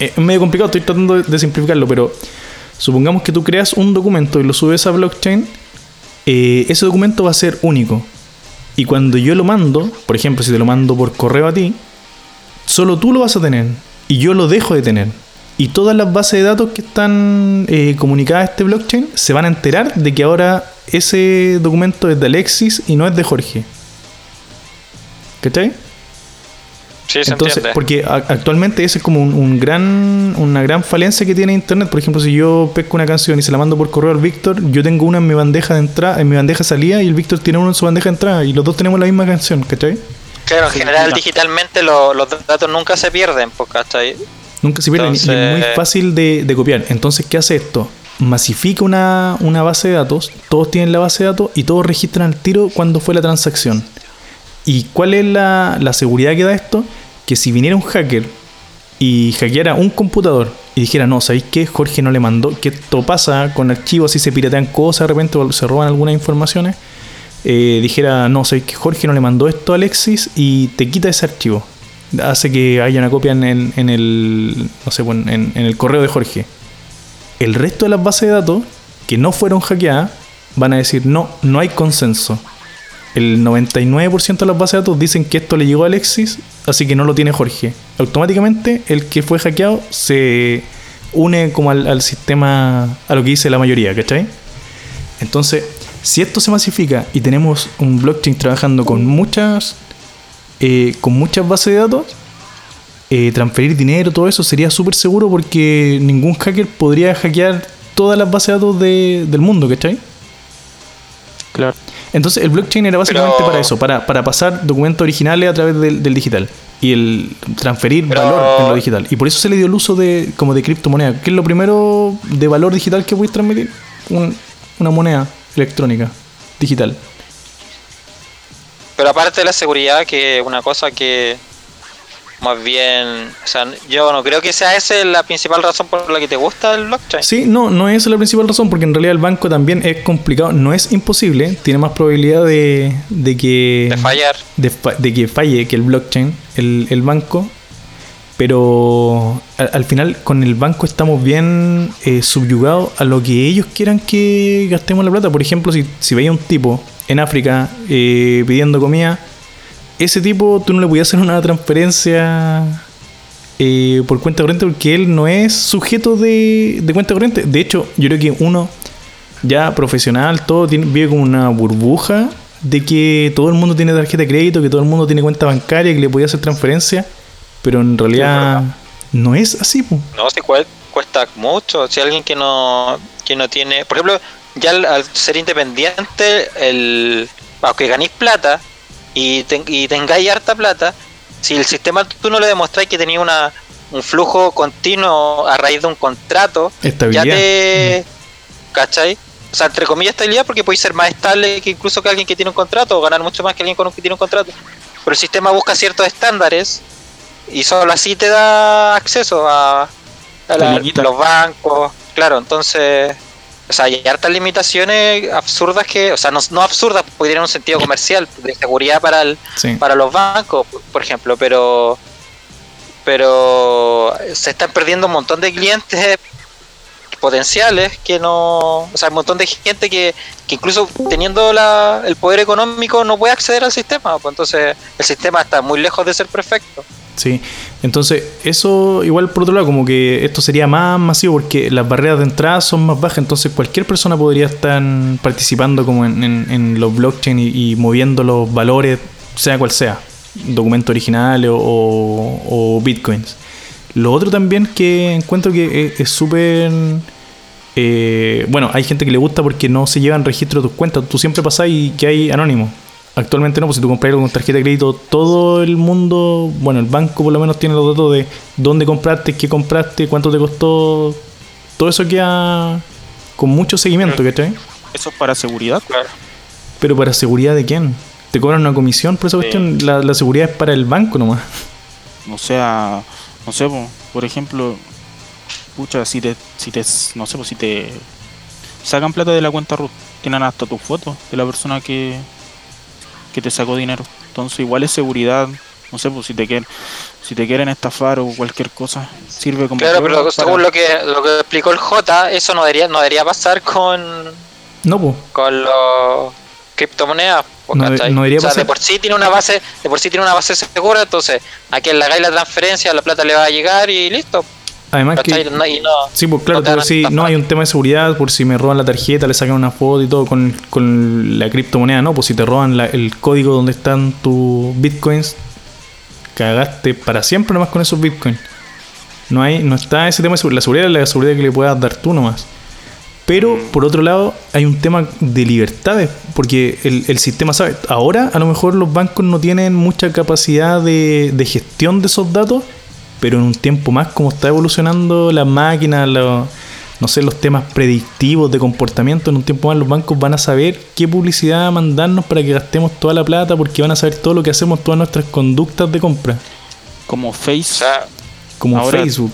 Eh, Es medio complicado, estoy tratando de simplificarlo, pero supongamos que tú creas un documento y lo subes a blockchain, eh, ese documento va a ser único. Y cuando yo lo mando, por ejemplo, si te lo mando por correo a ti, solo tú lo vas a tener y yo lo dejo de tener. Y todas las bases de datos que están eh, comunicadas a este blockchain se van a enterar de que ahora ese documento es de Alexis y no es de Jorge. ¿Cachai? Sí, se Entonces, entiende. porque a- actualmente ese es como un, un gran, una gran falencia que tiene Internet. Por ejemplo, si yo pesco una canción y se la mando por correo al Víctor, yo tengo una en mi bandeja de entrada, en mi bandeja de salida y el Víctor tiene uno en su bandeja de entrada y los dos tenemos la misma canción, ¿cachai? Claro, en Sí, general mira. digitalmente lo- los datos nunca se pierden, pues, ¿cachai? Nunca se pierden y- y es muy fácil de, de copiar. Entonces, ¿qué hace esto? Masifica una, una base de datos, todos tienen la base de datos y todos registran al tiro cuando fue la transacción. ¿Y cuál es la, la seguridad que da esto? Que si viniera un hacker y hackeara un computador y dijera, no, ¿sabéis qué? Jorge no le mandó, que esto pasa con archivos, si se piratean cosas, de repente o se roban algunas informaciones, eh, dijera, no, ¿sabéis que Jorge no le mandó esto a Alexis y te quita ese archivo? Hace que haya una copia en, el- en el, no sé, en, en el correo de Jorge. El resto de las bases de datos que no fueron hackeadas van a decir, no, no hay consenso. El 99% de las bases de datos dicen que esto le llegó a Alexis, así que no lo tiene Jorge. Automáticamente el que fue hackeado se une como al, sistema, a lo que dice la mayoría, ¿cachai? Entonces, si esto se masifica y tenemos un blockchain trabajando con muchas, eh, con muchas bases de datos, eh, transferir dinero, todo eso sería súper seguro porque ningún hacker podría hackear todas las bases de datos de- del mundo, ¿cachai? Claro. Entonces el blockchain era básicamente Pero- para eso, para, para pasar documentos originales a través del, del digital y el transferir Pero- valor en lo digital. Y por eso se le dio el uso de como de criptomoneda. ¿Qué es lo primero de valor digital que puedes transmitir? Un- una moneda electrónica digital. Pero aparte de la seguridad, que una cosa que más bien, o sea, yo no creo que sea esa la principal razón por la que te gusta el blockchain. Sí, no, no es la principal razón, porque en realidad el banco también es complicado, no es imposible, tiene más probabilidad de, de que De fallar. de, que falle que el blockchain, el, el banco, pero al, al final con el banco estamos bien eh, subyugados a lo que ellos quieran que gastemos la plata. Por ejemplo, si, si veía un tipo en África eh, pidiendo comida, ese tipo tú no le podías hacer una transferencia eh, por cuenta corriente porque él no es sujeto de, de cuenta corriente. De hecho, yo creo que uno ya profesional, todo tiene, vive como una burbuja de que todo el mundo tiene tarjeta de crédito, que todo el mundo tiene cuenta bancaria, que le podía hacer transferencia, pero en realidad no es así. po. No, si cuesta mucho. Si alguien que no, que no tiene. Por ejemplo, ya al, al ser independiente, el, aunque ganéis plata y, y tengáis harta plata, si el sistema tú no le demostráis que tenía una, un flujo continuo a raíz de un contrato, ya te. ¿Cachai? O sea, entre comillas, estabilidad porque podéis ser más estable que incluso que alguien que tiene un contrato o ganar mucho más que alguien con un que tiene un contrato. Pero el sistema busca ciertos estándares y solo así te da acceso a, la- los bancos. Claro, entonces. O sea, hay hartas limitaciones absurdas que. O sea, no, no absurdas, porque tienen un sentido comercial, de seguridad para el, Sí. para los bancos, por- por ejemplo, pero pero se están perdiendo un montón de clientes potenciales que no, o sea, un montón de gente que, que incluso teniendo la, el poder económico no puede acceder al sistema, pues entonces el sistema está muy lejos de ser perfecto. Sí, entonces eso igual por otro lado como que esto sería más masivo porque las barreras de entrada son más bajas, entonces cualquier persona podría estar participando como en, en- en los blockchain y, moviendo los valores, sea cual sea, documentos originales o, bitcoins. Lo otro también que encuentro que es- es súper... eh, bueno, hay gente que le gusta porque no se llevan registro de tus cuentas, tú siempre pasás y que hay anónimo. Actualmente no, pues si tú compras algo con tarjeta de crédito, todo el mundo, bueno, el banco por lo menos tiene los datos de dónde compraste, qué compraste, cuánto te costó. Todo eso queda con mucho seguimiento, ¿cachai? Eso es para seguridad. Pero para seguridad de quién? ¿Te cobran una comisión por esa cuestión? La, la seguridad es para el banco nomás. O sea, no sé, po, por ejemplo, pucha, si te, si te, no sé, pues si te sacan plata de la cuenta RUT, tienen hasta tu foto de la persona que, que te sacó dinero. Entonces igual es seguridad, no sé, pues si te quieren, si te quieren estafar o cualquier cosa, sirve como Claro, pero según para- lo que lo que explicó el J, eso no debería no debería pasar con No, pues. con los criptomonedas. po, No no debería o sea, pasar. de por sí tiene una base, de por sí tiene una base segura, entonces a quien le hagáis la transferencia, la plata le va a llegar y listo. Además que... No- y no, Sí, pues claro, no decís, estafar. no hay un tema de seguridad por si me roban la tarjeta, le sacan una foto y todo con, con la criptomoneda, no, pues si te roban la- el código donde están tus bitcoins, cagaste para siempre nomás con esos bitcoins. No hay, no está ese tema de seguridad, la seguridad es la seguridad que le puedas dar tú nomás. Pero por otro lado, hay un tema de libertades, porque el, el sistema sabe, ahora a lo mejor los bancos no tienen mucha capacidad de, de gestión de esos datos, pero en un tiempo más, como está evolucionando la máquina, lo- no sé, los temas predictivos de comportamiento, en un tiempo más los bancos van a saber qué publicidad mandarnos para que gastemos toda la plata, porque van a saber todo lo que hacemos, todas nuestras conductas de compra, como Face, o sea, como Ahora- Facebook.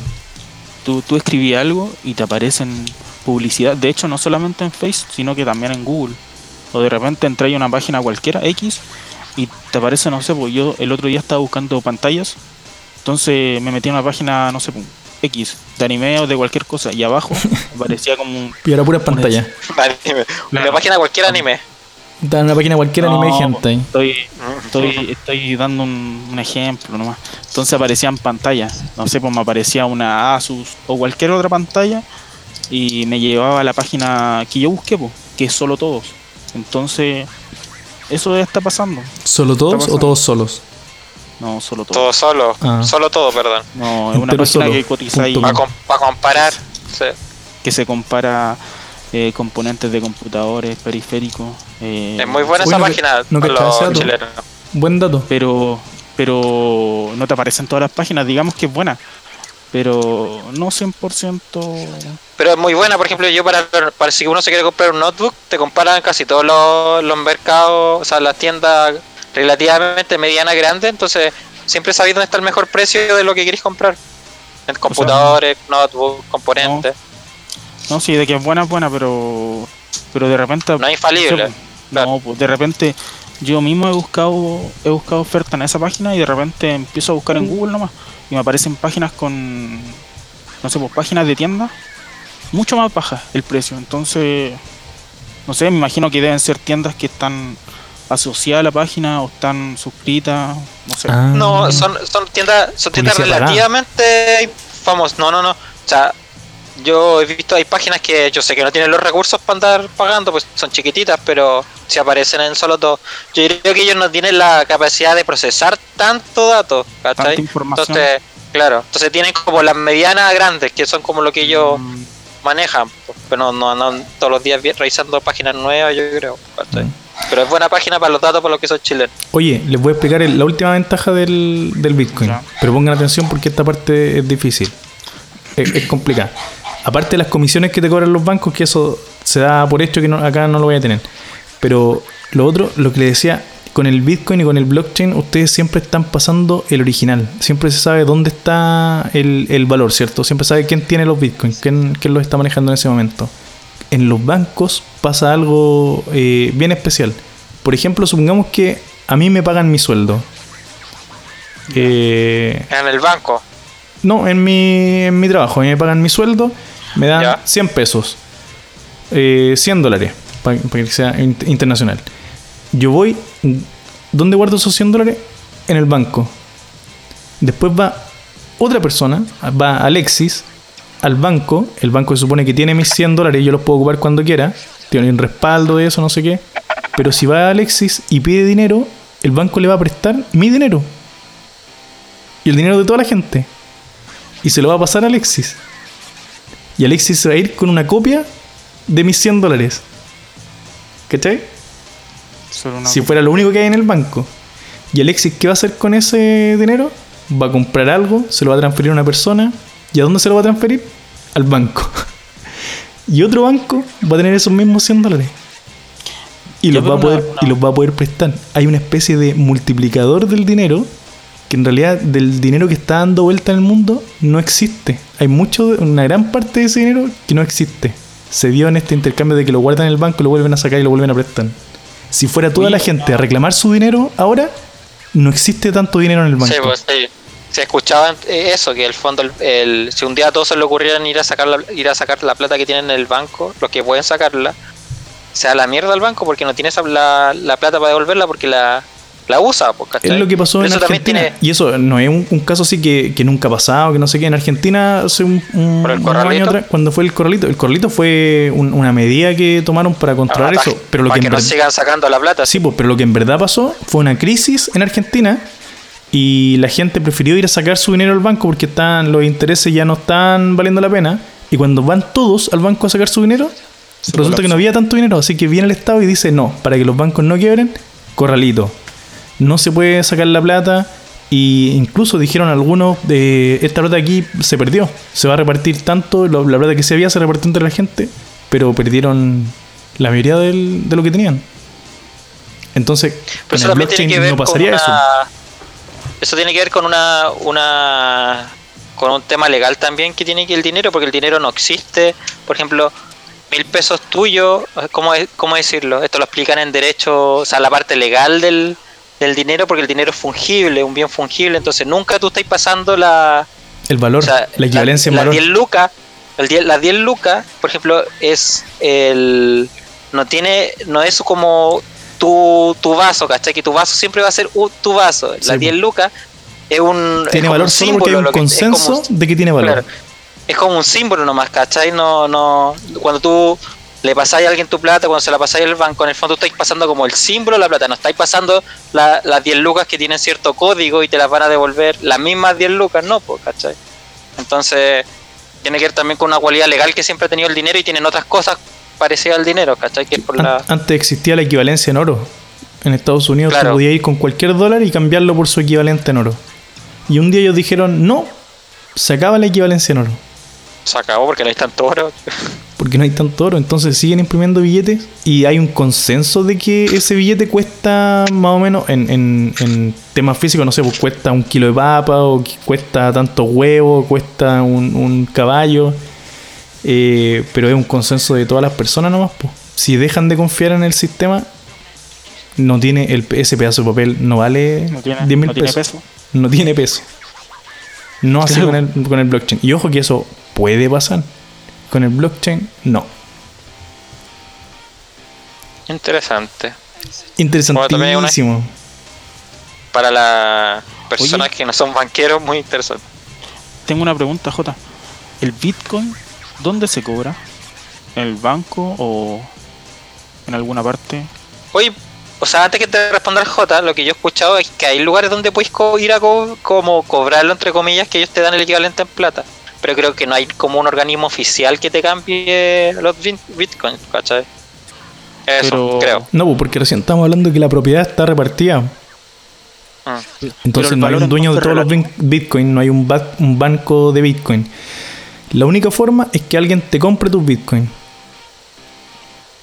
tú, tú escribí algo y te aparecen publicidad. De hecho, no solamente en Face, sino que también en Google. O de repente entras a una página cualquiera, X, y te aparece, no sé, pues yo el otro día estaba buscando pantallas. Entonces me metí a una página, no sé, X, de anime o de cualquier cosa. Y abajo aparecía como un... Y ahora puras pantallas. anime. una Claro. página cualquier anime. Da una página cualquiera No, anime gente ahí. Estoy, estoy, estoy dando un, un ejemplo nomás. Entonces aparecían pantallas. No sé, pues me aparecía una Asus o cualquier otra pantalla y me llevaba a la página que yo busqué, pues, que es solo todos. Entonces, eso está pasando. ¿Solo todos o pasando. todos solos? No, solo todos. Todo solo, Ah. solo todo, perdón. No, es una Entero página solo, que cotiza ahí, Para com. comparar. sí. que se compara eh, componentes de computadores, periféricos. eh, Es muy buena Bueno, esa que- página no que los chilenos. Buen dato. pero pero no te aparecen todas las páginas, digamos que es buena, pero no 100%. Pero es muy buena, por ejemplo, yo para, para si uno se quiere comprar un notebook, te comparan casi todos los, los mercados, o sea, las tiendas relativamente medianas grandes, entonces siempre sabéis dónde está el mejor precio de lo que queréis comprar. En computadores, notebook, componentes. No, sí, de que es buena, es buena, pero pero de repente No es infalible. sé, pues, no, pues de repente yo mismo he buscado he buscado oferta en esa página y de repente empiezo a buscar en Google nomás y me aparecen páginas con no sé, pues páginas de tiendas mucho más bajas el precio. Entonces, no sé, me imagino que deben ser tiendas que están asociadas a la página o están suscritas, no sé. Ah. No, son, son tiendas, son tiendas relativamente famosas. No, no, no. O sea, yo he visto, hay páginas que yo sé que no tienen los recursos para andar pagando, pues son chiquititas, pero si aparecen en solo dos. Yo creo que ellos no tienen la capacidad de procesar tanto datos, ¿cachai? Tanta información. Entonces, claro, entonces tienen como las medianas grandes, que son como lo que ellos Mm, manejan, pero no, no, no todos los días vi- revisando páginas nuevas, yo creo, ¿cachai? Pero es buena página para los datos para los que son chilenos. Oye, les voy a explicar el- la última ventaja del, del Bitcoin. Ya. Pero pongan atención porque esta parte es difícil. Es, es complicada. Aparte de las comisiones que te cobran los bancos, que eso se da por hecho que no- acá no lo voy a tener. Pero lo otro, lo que le decía, con el Bitcoin y con el blockchain, ustedes siempre están pasando el original. Siempre se sabe dónde está el, el valor, ¿cierto? Siempre sabe quién tiene los Bitcoins, quién, quién los está manejando en ese momento. En los bancos pasa algo eh, bien especial. Por ejemplo, supongamos que a mí me pagan mi sueldo. Eh, En el banco, no, en mi, en mi trabajo, a mí me pagan mi sueldo, me dan Ya. 100 pesos, eh, 100 dólares, para que sea in- internacional. Yo voy, ¿dónde guardo esos 100 dólares? En el banco. Después va otra persona, va Alexis, al banco, el banco se supone que tiene mis 100 dólares y yo los puedo ocupar cuando quiera, tiene un respaldo de eso, no sé qué. Pero si va Alexis y pide dinero, el banco le va a prestar mi dinero. Y el dinero de toda la gente. Y se lo va a pasar a Alexis. Y Alexis se va a ir con una copia de mis 100 dólares. ¿Cachai? Si fuera lo único que hay en el banco. Y Alexis, ¿qué va a hacer con ese dinero? Va a comprar algo, se lo va a transferir a una persona. ¿Y a dónde se lo va a transferir? Al banco. y otro banco va a tener esos mismos 100 dólares. Y los, va a poder, y los va a poder prestar. Hay una especie de multiplicador del dinero que en realidad del dinero que está dando vuelta en el mundo no existe. Hay mucho, una gran parte de ese dinero que no existe. Se dio en este intercambio de que lo guardan en el banco, lo vuelven a sacar y lo vuelven a prestar. Si fuera toda la gente a reclamar su dinero ahora, no existe tanto dinero en el banco. Sí, pues sí. Se escuchaba eh, eso, que el fondo, el, el- si un día a todos se le ocurrieran ir a sacar la, ir a sacar la plata que tienen en el banco, los que pueden sacarla, se da la mierda al banco porque no tiene esa, la, la plata para devolverla porque la, la usa. Pues, ¿cachai? Es lo que pasó en Argentina. tiene- Y eso no es un, un caso así que, que nunca ha pasado, que no sé qué. En Argentina, hace un, un- ¿Por el un corralito? año atrás, cuando fue el corralito, el corralito fue un- una medida que tomaron para controlar Ah, eso. Pero lo para que, que, en no verdad- sigan sacando la plata. Sí, pues, pero lo que en verdad pasó fue una crisis en Argentina y la gente prefirió ir a sacar su dinero al banco porque están, los intereses ya no están valiendo la pena. Y cuando van todos al banco a sacar su dinero, Se resulta que no había tanto dinero. Así que viene el Estado y dice, no, para que los bancos no quiebren, corralito. No se puede sacar la plata. Y incluso dijeron algunos, de esta plata aquí se perdió. Se va a repartir tanto, la plata que se había se repartió entre la gente, pero perdieron la mayoría del- de lo que tenían. Entonces, Pero eso el blockchain no pasaría una, eso. Eso tiene que ver con una, una con un tema legal también que tiene que el dinero, porque el dinero no existe. Por ejemplo, mil pesos tuyos, ¿cómo, ¿cómo decirlo? Esto lo explican en derecho, o sea, la parte legal del, del dinero, porque el dinero es fungible, un bien fungible, entonces nunca tú estás pasando la, El valor, o sea, la equivalencia en las valor. 10 lucas, el 10 las 10 lucas, por ejemplo, es el no tiene no es como tu, tu vaso, ¿cachai? Que tu vaso siempre va a ser tu vaso. Sí, Las 10 po. lucas es un Tiene valor un solo porque hay símbolo, un lo que- es como consenso de que tiene valor. Claro. Es como un símbolo nomás, ¿cachai? No, no, cuando tú le pasáis a alguien tu plata, cuando se la pasáis al banco, en el fondo estáis pasando como el símbolo de la plata, no estáis pasando la- las 10 lucas que tienen cierto código y te las van a devolver las mismas 10 lucas, no, pues, ¿cachai? Entonces, tiene que ver también con una cualidad legal que siempre ha tenido el dinero y tienen otras cosas parecidas al dinero, ¿cachai? Que es por la... Antes existía la equivalencia en oro. En Estados Unidos Claro. tú podías ir con cualquier dólar y cambiarlo por su equivalente en oro. Y un día ellos dijeron, no, se acaba la equivalencia en oro. Se acabó porque no hay tanto oro. Porque no hay tanto oro. Entonces siguen imprimiendo billetes y hay un consenso de que ese billete cuesta más o menos, en, en, en temas físicos, no sé, pues cuesta un kilo de papa o cuesta tantos huevos, cuesta un, un caballo. Eh, pero es un consenso de todas las personas nomás. Pues. Si dejan de confiar en el sistema, no tiene el, ese pedazo de papel no vale No tiene, 10 mil no pesos. peso. No tiene peso. No así con el, con el blockchain. Y ojo que eso puede pasar. Con el blockchain, no. Interesante. Interesantísimo. Para las personas Oye. que no son banqueros, muy interesante. Tengo una pregunta, Jota. ¿El Bitcoin ¿Dónde se cobra? ¿En el banco o en alguna parte? Oye, o sea, antes que te responda el J, lo que yo he escuchado es que hay lugares donde puedes co- ir a co- como cobrarlo, entre comillas, que ellos te dan el equivalente en plata. Pero creo que no hay como un organismo oficial que te cambie los bitcoins, ¿cachai? Eso, Pero- creo. No, pues, porque recién estamos hablando de que la propiedad está repartida. Mm. Entonces no hay un dueño de todos los bin- bitcoin, no hay un, ba- un banco de bitcoin. La única forma es que alguien te compre tus bitcoin.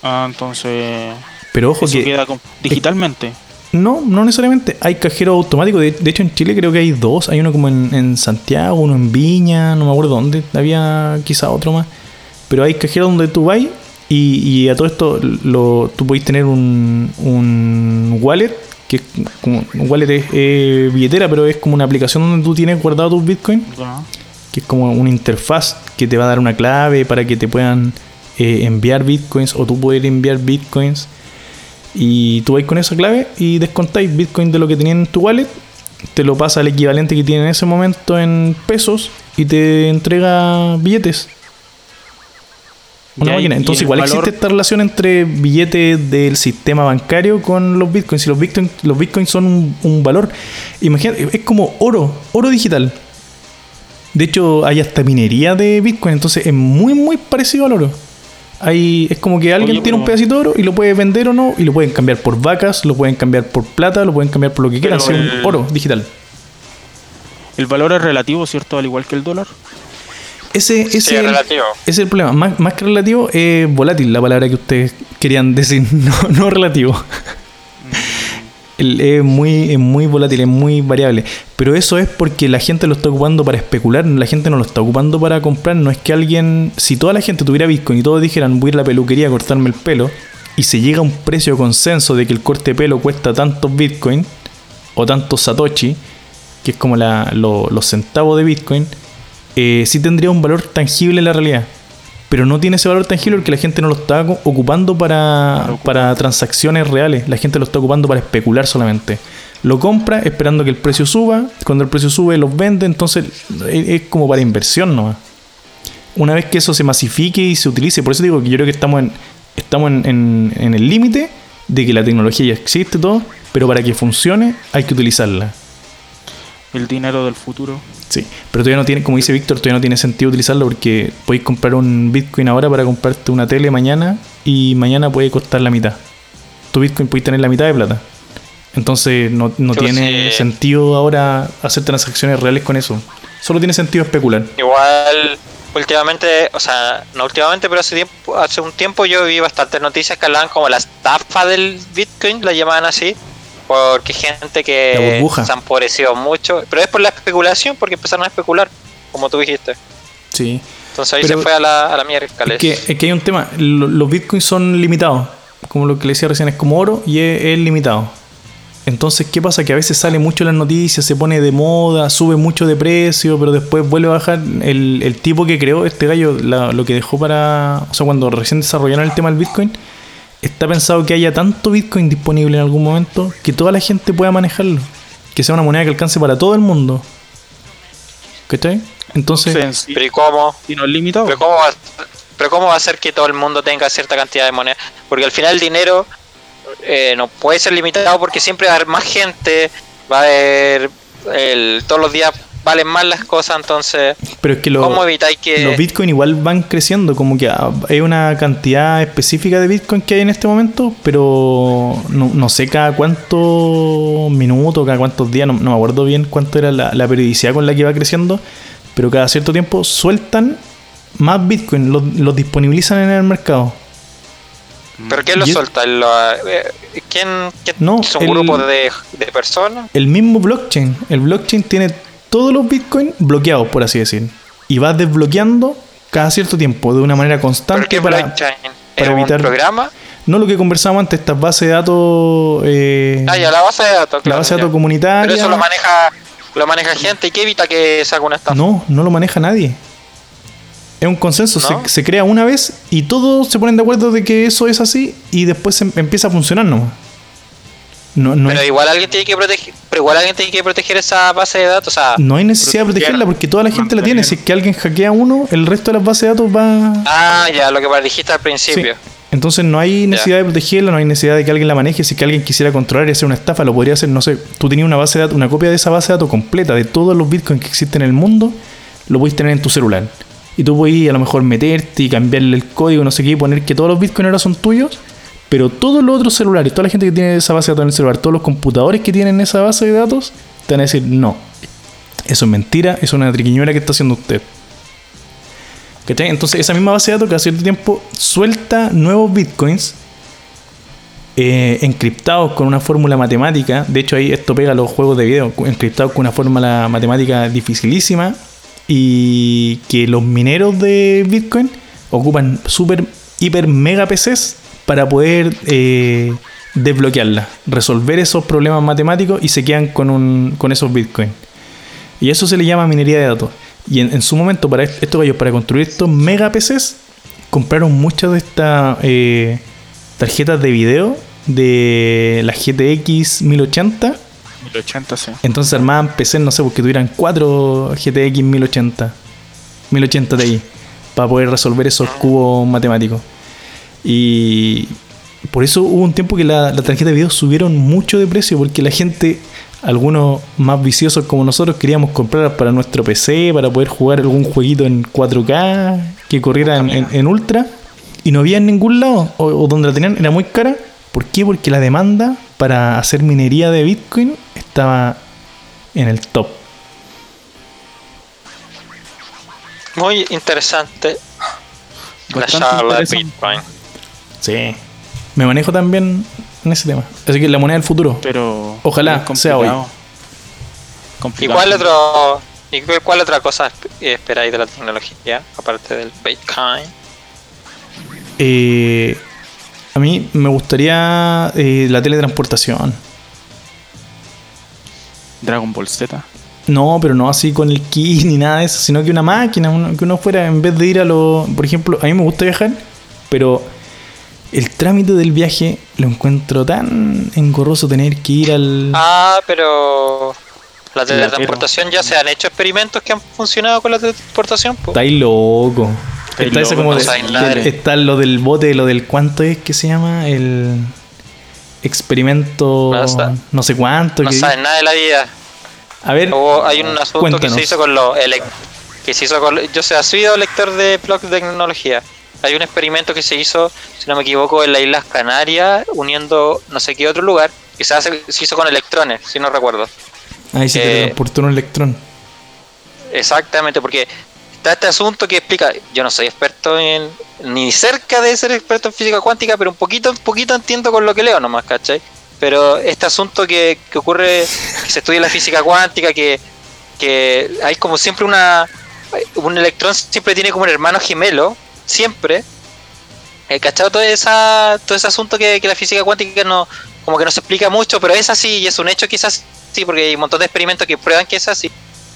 Ah, entonces. Pero ojo que queda digitalmente. no, no necesariamente. Hay cajeros automáticos. De, de hecho, en Chile creo que hay dos. Hay uno como en, en Santiago, uno en Viña, no me acuerdo dónde. Había quizá otro más. Pero hay cajeros donde tú vas y, y a todo esto lo, tú podéis tener un, un wallet. Que es como, un wallet es eh, billetera, pero es como una aplicación donde tú tienes guardado tus bitcoins. Que es como una interfaz que te va a dar una clave para que te puedan eh, enviar bitcoins o tú poder enviar bitcoins y tú vais con esa clave y descontáis bitcoin de lo que tenían en tu wallet te lo pasa al equivalente que tiene en ese momento en pesos y te entrega billetes una y- máquina. y Entonces igual valor- existe esta relación entre billetes del sistema bancario con los bitcoins. Si los bitcoins, los bitcoins son un, un valor, imagínate, es como oro, oro digital. De hecho, hay hasta minería de bitcoin, entonces es muy, muy parecido al oro. Hay, es como que alguien Oye, tiene un pedacito de oro y lo puede vender o no, y lo pueden cambiar por vacas, lo pueden cambiar por plata, lo pueden cambiar por lo que quieran, sea un oro digital. El valor es relativo, ¿cierto? Al igual que el dólar. Ese, ese Sí, es el- relativo. ese es el problema. Más, más que relativo, es volátil la palabra que ustedes querían decir, no, no relativo. Es, muy, es muy volátil, es muy variable. Pero eso es porque la gente lo está ocupando para especular, la gente no lo está ocupando para comprar. No es que alguien, si toda la gente tuviera Bitcoin y todos dijeran voy a ir a la peluquería a cortarme el pelo, y se llega a un precio de consenso de que el corte de pelo cuesta tantos Bitcoin o tantos Satoshi, que es como la- lo- los centavos de Bitcoin, eh, sí tendría un valor tangible en la realidad. Pero no tiene ese valor tangible porque la gente no lo está ocupando para, para transacciones reales. La gente lo está ocupando para especular solamente. Lo compra esperando que el precio suba. Cuando el precio sube, los vende. Entonces es, es como para inversión nomás. Una vez que eso se masifique y se utilice, por eso digo que yo creo que estamos en, estamos en, en- en el límite de que la tecnología ya existe todo, pero para que funcione hay que utilizarla. El dinero del futuro. Sí, pero todavía no tiene, como dice Víctor, todavía no tiene sentido utilizarlo porque podéis comprar un Bitcoin ahora para comprarte una tele mañana y mañana puede costar la mitad. Tu Bitcoin puede tener la mitad de plata. Entonces no, no tiene sí. sentido ahora hacer transacciones reales con eso. Solo tiene sentido especular. Igual, últimamente, o sea, no últimamente, pero hace tiempo, hace un tiempo yo vi bastantes noticias que hablaban como la estafa del Bitcoin, la llamaban así, porque gente que se han empobrecido mucho, pero es por la especulación, porque empezaron a especular, como tú dijiste. Sí. Entonces ahí Pero- se fue a la, a la miércoles. Es que, es que hay un tema. Lo- Los bitcoins son limitados. Como lo que le decía recién, es como oro y es, es limitado. Entonces, ¿qué pasa? Que a veces sale mucho en las noticias, se pone de moda, sube mucho de precio, pero después vuelve a bajar. El, el tipo que creó este gallo, la- lo que dejó para. O sea, cuando recién desarrollaron el tema del bitcoin, está pensado que haya tanto bitcoin disponible en algún momento que toda la gente pueda manejarlo. Que sea una moneda que alcance para todo el mundo. ¿Cachai? Entonces. Sencillo Pero ¿y cómo? y no es limitado. Pero ¿cómo, va, pero ¿cómo va a ser que todo el mundo tenga cierta cantidad de moneda? Porque al final el dinero eh, no puede ser limitado porque siempre va a haber más gente, va a haber... El, todos los días valen más las cosas, entonces... Pero es que lo, ¿Cómo evitáis que...? los bitcoin igual van creciendo, como que ah, hay una cantidad específica de bitcoin que hay en este momento, pero no, no sé cada cuántos minutos, cada cuántos días, no, no me acuerdo bien cuánto era la, la periodicidad con la que va creciendo, pero cada cierto tiempo sueltan más bitcoin, los, los disponibilizan en el mercado. ¿Pero quién lo Y es- suelta? ¿Lo- eh, ¿Quién, quién- No, ¿Es un el- grupo de, de personas? El mismo blockchain, el blockchain tiene todos los bitcoins bloqueados, por así decir, y va desbloqueando cada cierto tiempo de una manera ¿Pero constante qué para, blockchain? para ¿Es un evitar- programa? No lo que conversábamos antes, estas bases de datos. eh, Ah, ya, la base de datos. la base de datos comunitaria. Pero eso lo maneja, lo maneja gente y que evita que saque una estafa. No, no lo maneja nadie. Es un consenso, ¿No? se, se crea una vez y todos se ponen de acuerdo de que eso es así y después se em- empieza a funcionar nomás. No, no, Pero hay, igual alguien tiene que proteger, pero igual alguien tiene que proteger esa base de datos, o sea, no hay necesidad de protegerla porque toda la gente la tiene. Si es que alguien hackea uno, el resto de las bases de datos va. ah, ya, lo que dijiste al principio. Sí. Entonces no hay necesidad de protegerla, no hay necesidad de que alguien la maneje. Si es que alguien quisiera controlar y hacer una estafa, lo podría hacer, no sé. Tú tenías una base de datos, una copia de esa base de datos completa de todos los bitcoins que existen en el mundo, lo podéis tener en tu celular. Y tú podéis a lo mejor meterte y cambiarle el código, no sé qué, y poner que todos los bitcoins ahora son tuyos. Pero todos los otros celulares, toda la gente que tiene esa base de datos en el celular, todos los computadores que tienen esa base de datos, te van a decir, no, eso es mentira, es una triquiñuela que está haciendo usted. ¿Cachai? Entonces esa misma base de datos cada cierto tiempo suelta nuevos bitcoins eh, encriptados con una fórmula matemática. De hecho ahí esto pega los juegos de video, encriptados con una fórmula matemática dificilísima y que los mineros de bitcoin ocupan super, hiper, mega PCs para poder eh, desbloquearla, resolver esos problemas matemáticos y se quedan con, un, con esos bitcoins. Y eso se le llama minería de datos. Y en, en su momento, para est- estos gallos, para construir estos mega PCs, compraron muchas de estas eh, tarjetas de video de la GTX 1080. 1080, sí. Entonces armaban PCs, no sé, porque tuvieran 4 GTX 1080. 1080 Ti. Para poder resolver esos cubos matemáticos. Y por eso hubo un tiempo que la, la tarjeta de video subieron mucho de precio. Porque la gente, algunos más viciosos como nosotros, queríamos comprar para nuestro PC, para poder jugar algún jueguito en 4K que corriera en, en- en ultra. Y no había en ningún lado. O, o donde la tenían era muy cara. ¿Por qué? Porque la demanda para hacer minería de Bitcoin estaba en el top. Muy interesante la charla de. Bitcoin. Sí. Me manejo también en ese tema. Así que la moneda del futuro. Pero. Ojalá sea hoy. complicado. ¿Y Complicado. cuál otro y cuál- otra cosa esp- esperáis de la tecnología aparte del Bitcoin? Eh, a mí me gustaría eh, la teletransportación. Dragon Ball Z. No, pero no así con el ki ni nada de eso, sino que una máquina, uno- que uno fuera, en vez de ir a lo... Por ejemplo, a mí me gusta viajar, pero el trámite del viaje lo encuentro tan engorroso tener que ir al... Ah, pero la teletransportación ya se han hecho experimentos que han funcionado con la teletransportación. po. Está ahí loco. Estáis Está loco, como no de- sabéis nada de- está lo del bote, lo del cuánto es que se llama el experimento No no sé cuánto. No saben nada de la vida. A ver, Hubo- hay un asunto cuéntanos. que se hizo con los que se hizo con yo sé, has sido lector de blogs de tecnología. Hay un experimento que se hizo, si no me equivoco, en las Islas Canarias, uniendo no sé qué otro lugar, que se, hace- se hizo con electrones, si no recuerdo. ahí sí eh, te un electrón. Exactamente, porque está este asunto que explica, yo no soy experto en, ni cerca de ser experto en física cuántica, pero un poquito, un poquito entiendo con lo que leo nomás, ¿cachai? Pero este asunto que, que ocurre, que se estudia la física cuántica, que, que hay como siempre una, un electrón siempre tiene como un hermano gemelo, siempre, eh, ¿cachado? Todo, esa, todo ese asunto que, la física cuántica no, como que no se explica mucho, pero es así y es un hecho que es así, porque hay un montón de experimentos que prueban que es así.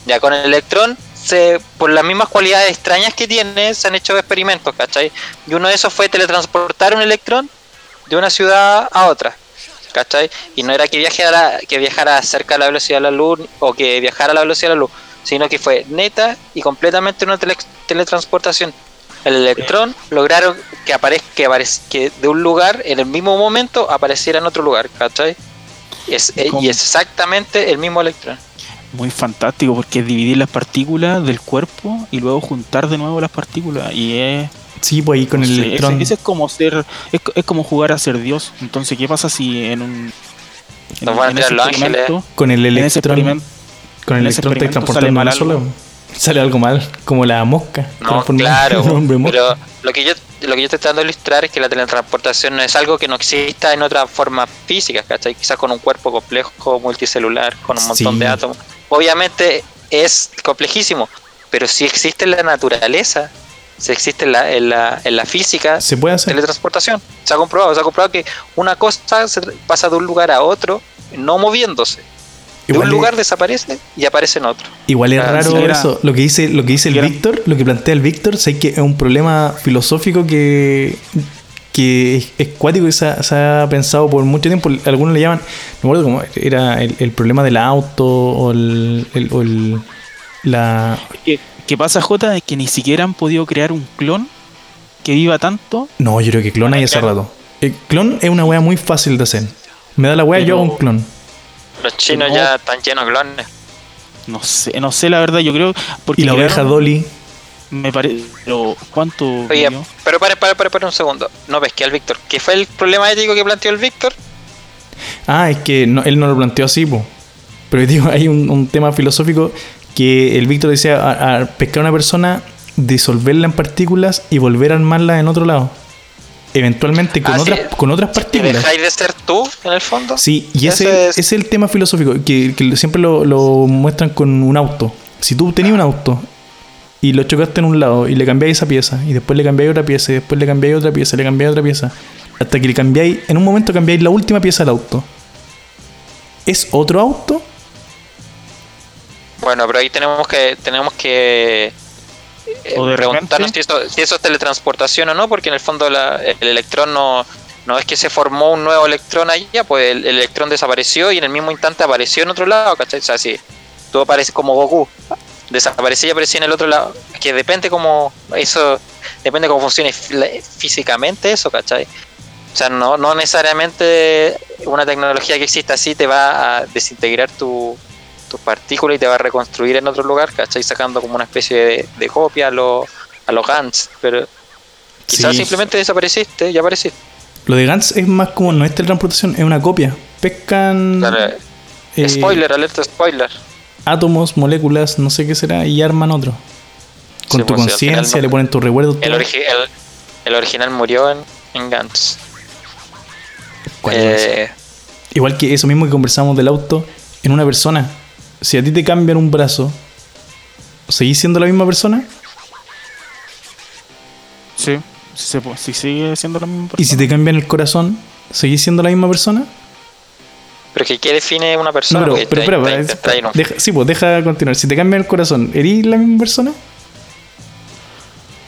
Ya con el electrón, se, por las mismas cualidades extrañas que tiene, se han hecho experimentos, ¿cachai? Y uno de esos fue teletransportar un electrón de una ciudad a otra, ¿cachai? Y no era que viajara, que viajara cerca de la velocidad de la luz o que viajara a la velocidad de la luz, sino que fue neta y completamente una tele- teletransportación. El electrón lograron que aparezca que, aparez- que de un lugar en el mismo momento apareciera en otro lugar, ¿cachai? Es, eh, ¿Cómo? y es exactamente el mismo electrón. Muy fantástico porque es dividir las partículas del cuerpo y luego juntar de nuevo las partículas. Y es. Sí, pues ahí con no el sé, electrón. ese, ese es como ser. Es, es como jugar a ser Dios. Entonces, ¿qué pasa si en un. en- Nos van a en tirar ese los ángeles. Con el electrón. Con el electrón te sale mal una sola. Sale algo mal, como la mosca. No, claro, mosca. pero lo que yo lo que yo estoy tratando de ilustrar es que la teletransportación no es algo que no exista en otras formas físicas, ¿cachai? Quizás con un cuerpo complejo, multicelular, con un montón Sí. de átomos. Obviamente es complejísimo, pero si existe en la naturaleza, si existe en la, en la, en la física, Se puede hacer. teletransportación. Se ha comprobado, se ha comprobado que una cosa se pasa de un lugar a otro, no moviéndose. De Igual un es- lugar desaparece y aparece en otro. Igual es Ah, raro eso. Lo que dice, lo que dice el Víctor, lo que plantea el Víctor, sé que es un problema filosófico que que es, es cuático y se ha, se ha pensado por mucho tiempo. Algunos le llaman, no me acuerdo cómo era el, el problema del auto o el, el- o el- la ¿Qué, qué pasa, Jota? Es que ni siquiera han podido crear un clon que viva tanto. No, yo creo que clon hay hace rato. El clon es una wea muy fácil de hacer. Me da la wea, yo Pero- hago un clon. Los chinos No. ya están llenos de clones. No sé, no sé la verdad, yo creo. Porque Y la oveja Dolly. Me parece. Pero, ¿cuánto? Oye, pero para, para, para, para un segundo. No pesqué al Víctor. ¿Qué fue el problema ético que planteó el Víctor? Ah, es que no- él no lo planteó así, po. Pero digo, hay un, un tema filosófico que el Víctor decía, a, a pescar a una persona, disolverla en partículas y volver a armarla en otro lado. Eventualmente con, Ah, sí. otras, con otras ¿Que partículas. dejáis de ser tú, en el fondo? Sí, y ese, es- es el tema filosófico, que, que siempre lo, lo muestran con un auto. Si tú tenías un auto y lo chocaste en un lado y le cambiáis esa pieza, y después le cambiáis otra pieza, y después le cambiáis otra pieza, le cambiáis otra pieza, hasta que le cambiáis, en un momento cambiáis la última pieza del auto. ¿Es otro auto? Bueno, pero ahí tenemos que tenemos que O de preguntarnos si eso, si eso es teletransportación o no, porque en el fondo la- el electrón no, no es que se formó un nuevo electrón allá, pues el, el electrón desapareció y en el mismo instante apareció en otro lado, ¿cachai? O sea, si tú apareces como Goku, desaparecía y aparecía en el otro lado, es que depende cómo eso, depende cómo funcione fí- físicamente eso, ¿cachai? O sea, no, no necesariamente una tecnología que exista así te va a desintegrar tu, tus partículas y te va a reconstruir en otro lugar, ¿cachai? Sacando como una especie de, de copia a los a los Gantz, pero quizás Sí. simplemente desapareciste y apareciste. Lo de Gantz es más como, no es teletransportación, es una copia. Pescan Claro, eh, spoiler, alerta spoiler. átomos, moléculas, no sé qué será, y arman otro. Con Sí, tu pues, conciencia, no- le ponen tus recuerdos. El, todo. origi- el, el original murió en, en Gantz. ¿Cuál es? Eh, Igual que eso mismo que conversamos del auto en una persona. Si a ti te cambian un brazo, ¿seguís siendo la misma persona? Sí, sí, se sí sigue siendo la misma Y si te cambian el corazón, ¿seguís siendo la misma persona? pero que ¿qué define una persona? No, pero, pero espera, deja- sí, pues deja continuar. Si te cambian el corazón, ¿erís la misma persona?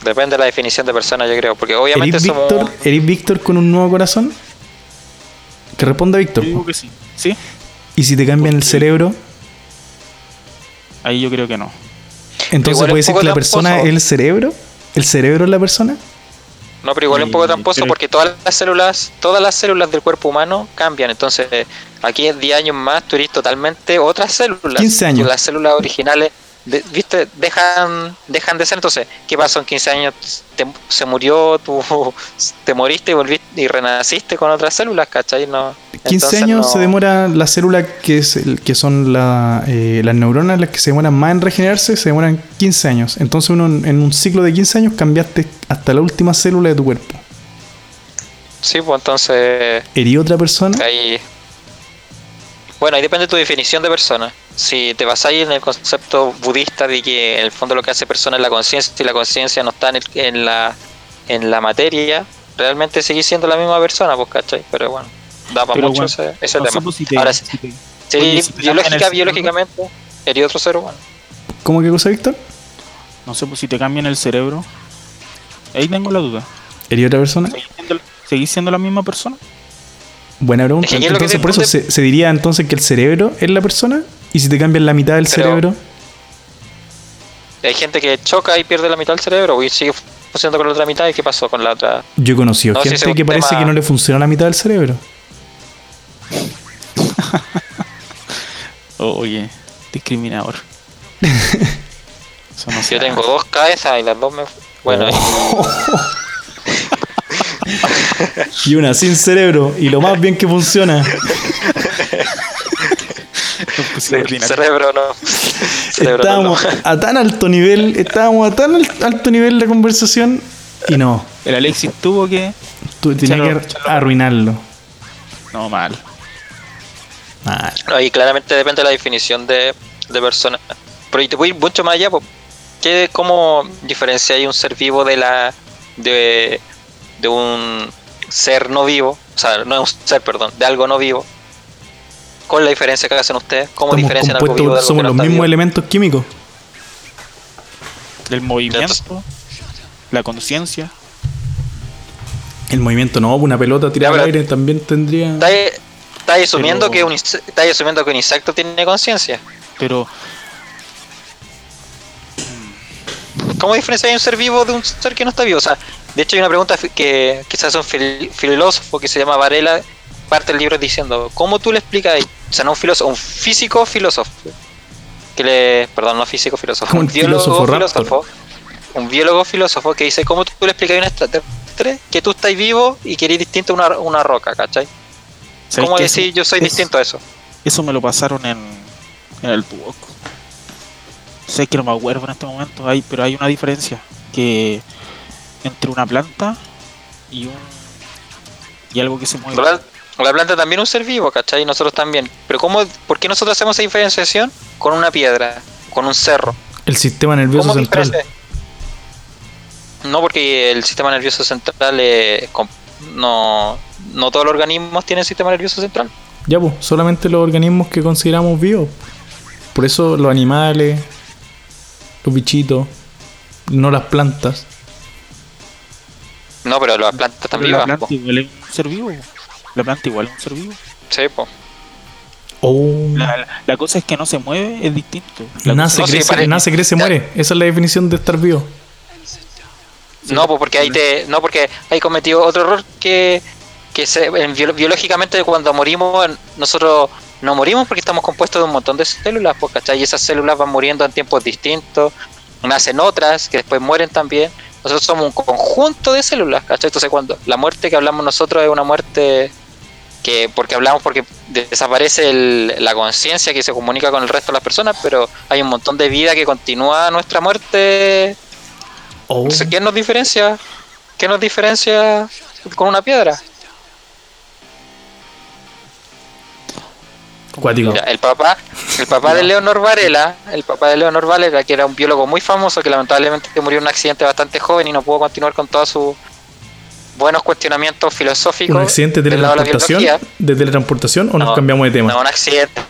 Depende de la definición de persona, yo creo. Porque obviamente ¿Erís somos. Víctor, ¿Erís Víctor con un nuevo corazón? Que responda Víctor. Yo digo po. que sí. Sí, Y si te cambian el cerebro, ahí yo creo que no. entonces puede decir que la persona es el cerebro. ¿El cerebro es la persona? No, pero igual es un poco tramposo pero- porque todas las células, todas las células del cuerpo humano cambian. Entonces, aquí en 10 años más tú eres totalmente otras células. 15 años. Las células originales, de- viste, dejan, dejan de ser. Entonces, ¿qué pasó en 15 años? Te- se murió, tú te moriste y volviste y renaciste con otras células, ¿cachai? No, 15 entonces años no- se demora la célula que, es el- que son la, eh, las neuronas las que se demoran más en regenerarse, se demoran 15 años. Entonces uno en, un ciclo de 15 años cambiaste hasta la última célula de tu cuerpo. Sí, pues entonces ¿Herí otra persona? ahí... Bueno, ahí depende de tu definición de persona. Si te basáis en el concepto budista de que en el fondo lo que hace persona es la conciencia y la conciencia no está en, el- en la en la materia, realmente seguís siendo la misma persona, pues, ¿cachai? Pero bueno, da para Pero mucho bueno, ese, tema. si te- Ahora, si te- si biológica, biológicamente, sería otro ser humano. ¿Cómo que cosa, Víctor? no sé, pues si te cambian el cerebro. Ahí tengo la duda. ¿Herí otra persona? ¿Seguís siendo, seguís siendo la misma persona? Buena pregunta. Entonces, por eso se diría entonces que el cerebro es la persona. Y si te cambian la mitad del Pero- cerebro, Hay gente que choca y pierde la mitad del cerebro y sigue funcionando con la otra mitad. ¿Y qué pasó con la otra? yo he conocido No, gente que parece tema- que no le funciona la mitad del cerebro. Oye, discriminador. Eso no Yo tengo dos cabezas y las dos me. Bueno, Y una sin cerebro. Y lo más bien que funciona. Pues, cerebro no. Cerebro Estábamos no. a tan alto nivel, estábamos a tan al- alto nivel de conversación y no, El Alexis tuvo que. Echarlo- que arruinarlo. No, mal. Mal. No, y claramente depende de la definición de, de persona. Pero y te voy a ir mucho más allá. ¿Qué, ¿cómo diferenciáis un ser vivo de la de, de un ser no vivo? O sea, no es un ser, perdón, de algo no vivo. ¿Cuál es la diferencia que hacen ustedes? ¿Cómo Estamos diferencian algo vivo de algo somos que no los mismos vivo? elementos químicos. Del movimiento, la conciencia. El movimiento no, una pelota tirada Ya, al aire también tendría. Estáis asumiendo, Pero- que asumiendo que un insecto tiene conciencia. Pero ¿Cómo diferencias un ser vivo de un ser que no está vivo? O sea, de hecho hay una pregunta que quizás un fil- filósofo que se llama Varela parte del libro diciendo, ¿cómo tú le explicas? O sea, no un filósofo, un físico filósofo. Que le, perdón, no físico filósofo, Un un biólogo filósofo. Un biólogo filósofo que dice, ¿cómo tú le explicas a un extraterrestre que tú estás vivo y que eres distinto a una, una roca, ¿cachai? ¿sabes ¿Cómo decir Eso- yo soy eso- distinto a eso? Eso me lo pasaron en, en el Tuboco. Sé que no me acuerdo en este momento, hay, pero hay una diferencia que entre una planta y un y algo que se mueve. La, la planta también es un ser vivo, ¿cachai? Y nosotros también. Pero ¿cómo, ¿por qué nosotros hacemos esa diferenciación con una piedra, con un cerro? El sistema nervioso ¿Cómo central. diferencia? No, porque el sistema nervioso central es com- no, no todos los organismos tienen sistema nervioso central. Ya, pues, solamente los organismos que consideramos vivos. Por eso los animales, los bichitos, no las plantas. No, pero las plantas están Pero la vivas. planta po. igual es un ser vivo. La planta igual es un ser vivo. Sí, po. Oh, La, la- la cosa es que no se mueve, es distinto. La nace, no, sí, crece, pare- nace, crece, Ya. muere. Esa es la definición de estar vivo. No, pues porque ahí te, no porque hay cometido otro error que, que se, biológicamente cuando morimos nosotros no morimos porque estamos compuestos de un montón de células, pues, ¿cachai? Y esas células van muriendo en tiempos distintos, nacen otras que después mueren también. Nosotros somos un conjunto de células, ¿cachai? Entonces cuando la muerte que hablamos nosotros es una muerte que porque hablamos porque desaparece el- la conciencia que se comunica con el resto de las personas, pero hay un montón de vida que continúa nuestra muerte Oh, entonces, ¿qué nos diferencia? ¿Qué nos diferencia con una piedra? Mira, el papá, el papá de Leonor Varela, el papá de Leonor Varela, que era un biólogo muy famoso, que lamentablemente murió en un accidente bastante joven y no pudo continuar con todos sus buenos cuestionamientos filosóficos. ¿Un accidente de teletransportación? ¿De teletransportación o nos No, cambiamos de tema? No, un accidente,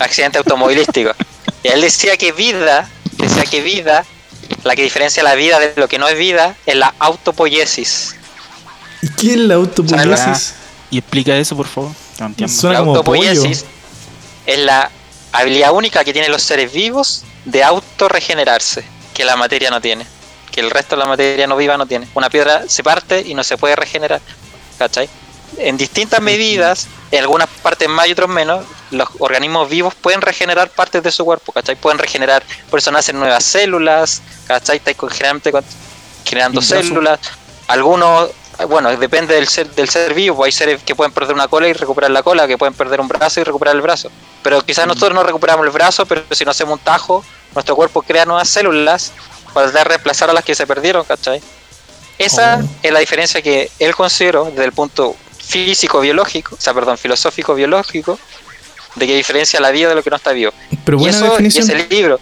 accidente automovilístico. Y él decía que vida, decía que vida, la que diferencia la vida de lo que no es vida, es la autopoiesis. ¿Y qué es la autopoiesis? Y explica eso, por favor. No. Suena La como autopoiesis es la habilidad única que tienen los seres vivos de autorregenerarse, que la materia no tiene, que el resto de la materia no viva no tiene. Una piedra se parte y no se puede regenerar, ¿cachai? En distintas medidas, en algunas partes más y otras menos, los organismos vivos pueden regenerar partes de su cuerpo, ¿cachai? Pueden regenerar, por eso nacen nuevas células, ¿cachai? Estáis generando brazo. células. Algunos, bueno, depende del ser, del ser vivo, pues hay seres que pueden perder una cola y recuperar la cola, que pueden perder un brazo y recuperar el brazo. Pero quizás nosotros no recuperamos el brazo, pero si no hacemos un tajo, nuestro cuerpo crea nuevas células de reemplazar a las que se perdieron, ¿cachai? Esa Oh. es la diferencia que él consideró desde el punto físico-biológico, o sea, perdón, filosófico-biológico, de que diferencia la vida de lo que no está vivo. Pero y buena eso y definición. ese libro,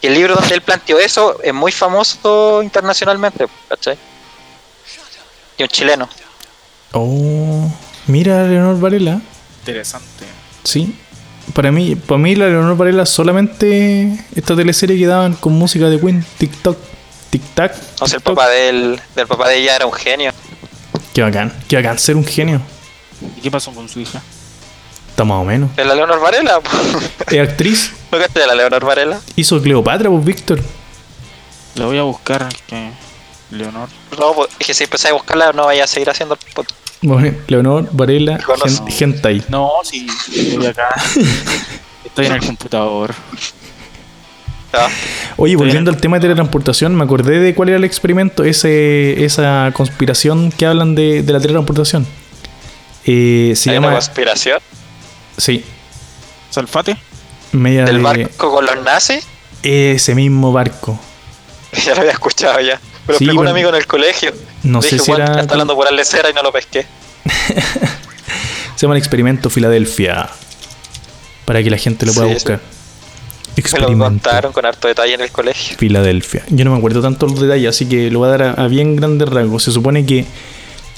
y el libro donde él planteó eso es muy famoso internacionalmente, ¿cachai? Y un chileno. Oh, mira a Leonor Varela. Interesante. Sí. Para mí, para mí la Leonor Varela solamente esta teleserie que daban con música de Queen, TikTok, TikTok. No sé, el papá del, del papá de ella era un genio. Qué bacán, qué bacán ser un genio. ¿Y qué pasó con su hija? Está más o menos. ¿Es la Leonor Varela? Es actriz, ¿No caché la Leonor Varela? hizo Cleopatra, pues Víctor. La voy a buscar, que Leonor. No, pues, es que si empezáis a buscarla no vaya a seguir haciendo el pod- Bueno, Leonor Varela, Conozco. gen- hentai. No, sí, estoy acá. estoy en el computador. Ah, Oye, volviendo al tema de teletransportación, me acordé de cuál era el experimento, ese, esa conspiración que hablan de, de la teletransportación. Eh, se Hay una llama. conspiración Sí, ¿Salfate? media del de barco con los nazis. ese mismo barco. Ya lo había escuchado ya. Me lo Sí, un amigo en el colegio. No Dije, sé si "Juan, era. está hablando por Alecera y no lo pesqué. Se llama el experimento Filadelfia. Para que la gente lo pueda Sí, buscar. Me lo contaron con harto detalle en el colegio. Filadelfia. Yo no me acuerdo tanto los detalles, así que lo voy a dar a, a bien grandes rasgos. Se supone que eh,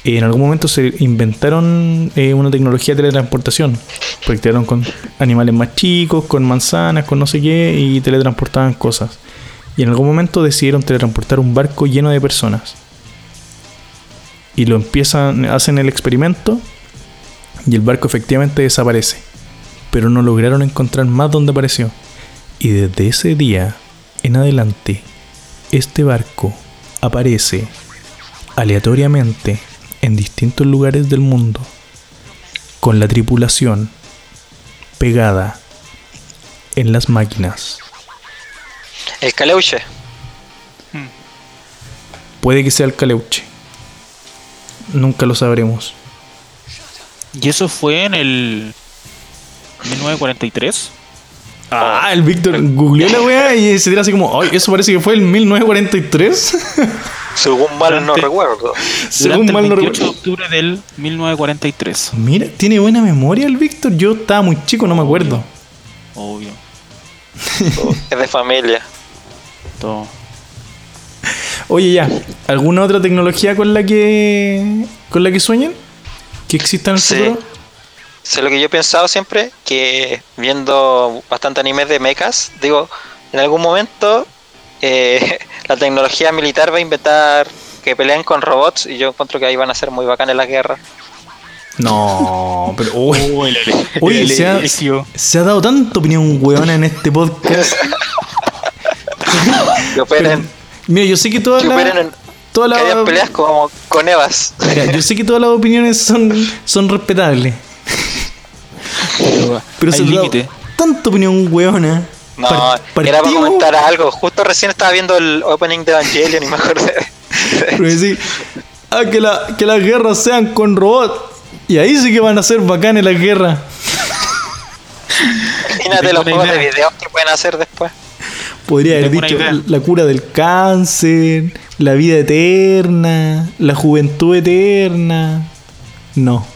en algún momento se inventaron eh, una tecnología de teletransportación. Proyectaron con animales más chicos, con manzanas, con no sé qué, y teletransportaban cosas. Y en algún momento decidieron teletransportar un barco lleno de personas. Y lo empiezan, hacen el experimento y el barco efectivamente desaparece. Pero no lograron encontrar más donde apareció. Y desde ese día en adelante, este barco aparece aleatoriamente en distintos lugares del mundo con la tripulación pegada en las máquinas. El Caleuche. Puede que sea el Caleuche. Nunca lo sabremos. Y eso fue en el 1943. Ah, el Víctor googleó la weá y se dirá así como, ay, eso parece que fue el 1943. Según mal no recuerdo. Según mal el no 28 de recuerdo. octubre del 1943. Mira, tiene buena memoria el Víctor. Yo estaba muy chico, no me acuerdo. Obvio. Es de familia. Todo. Oye, ya, ¿alguna otra tecnología con la que con la que sueñan? ¿Que exista en el Sí. futuro? Sé lo que yo he pensado siempre, que viendo bastante animes de mechas, digo, en algún momento eh, la tecnología militar va a inventar que peleen con robots y yo encuentro que ahí van a ser muy bacanas las guerras. No, pero uy, Uy, el, el- Oye, el- se ha- se ha dado tanta opinión huevona en este podcast. Que operen, Mira, yo sé que todas las hayan las peleas como con Evas. Mira, yo sé que todas las opiniones son son respetables, pero se ha dado límite. tanta opinión huevona. No, Par- era para comentar algo. Justo recién estaba viendo el opening de Evangelion y me acordé. Pero decir, ah, que, la, que las guerras sean con robots. Y ahí sí que van a ser bacanes las guerras. Imagínate los juegos de idea. videos que pueden hacer después. Podría haber dicho idea. la cura del cáncer, la vida eterna, la juventud eterna. No.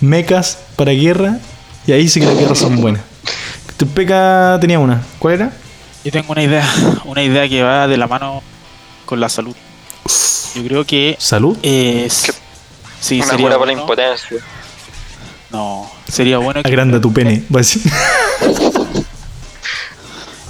Mecas para guerra. Y ahí sí que las guerras son buenas. Tu peca tenía una. ¿Cuál era? Yo tengo una idea, una idea que va de la mano con la salud. Yo creo que Salud. es sí, Una sería cura para la bueno- impotencia. No, sería bueno que, Agranda tu pene. va a decir.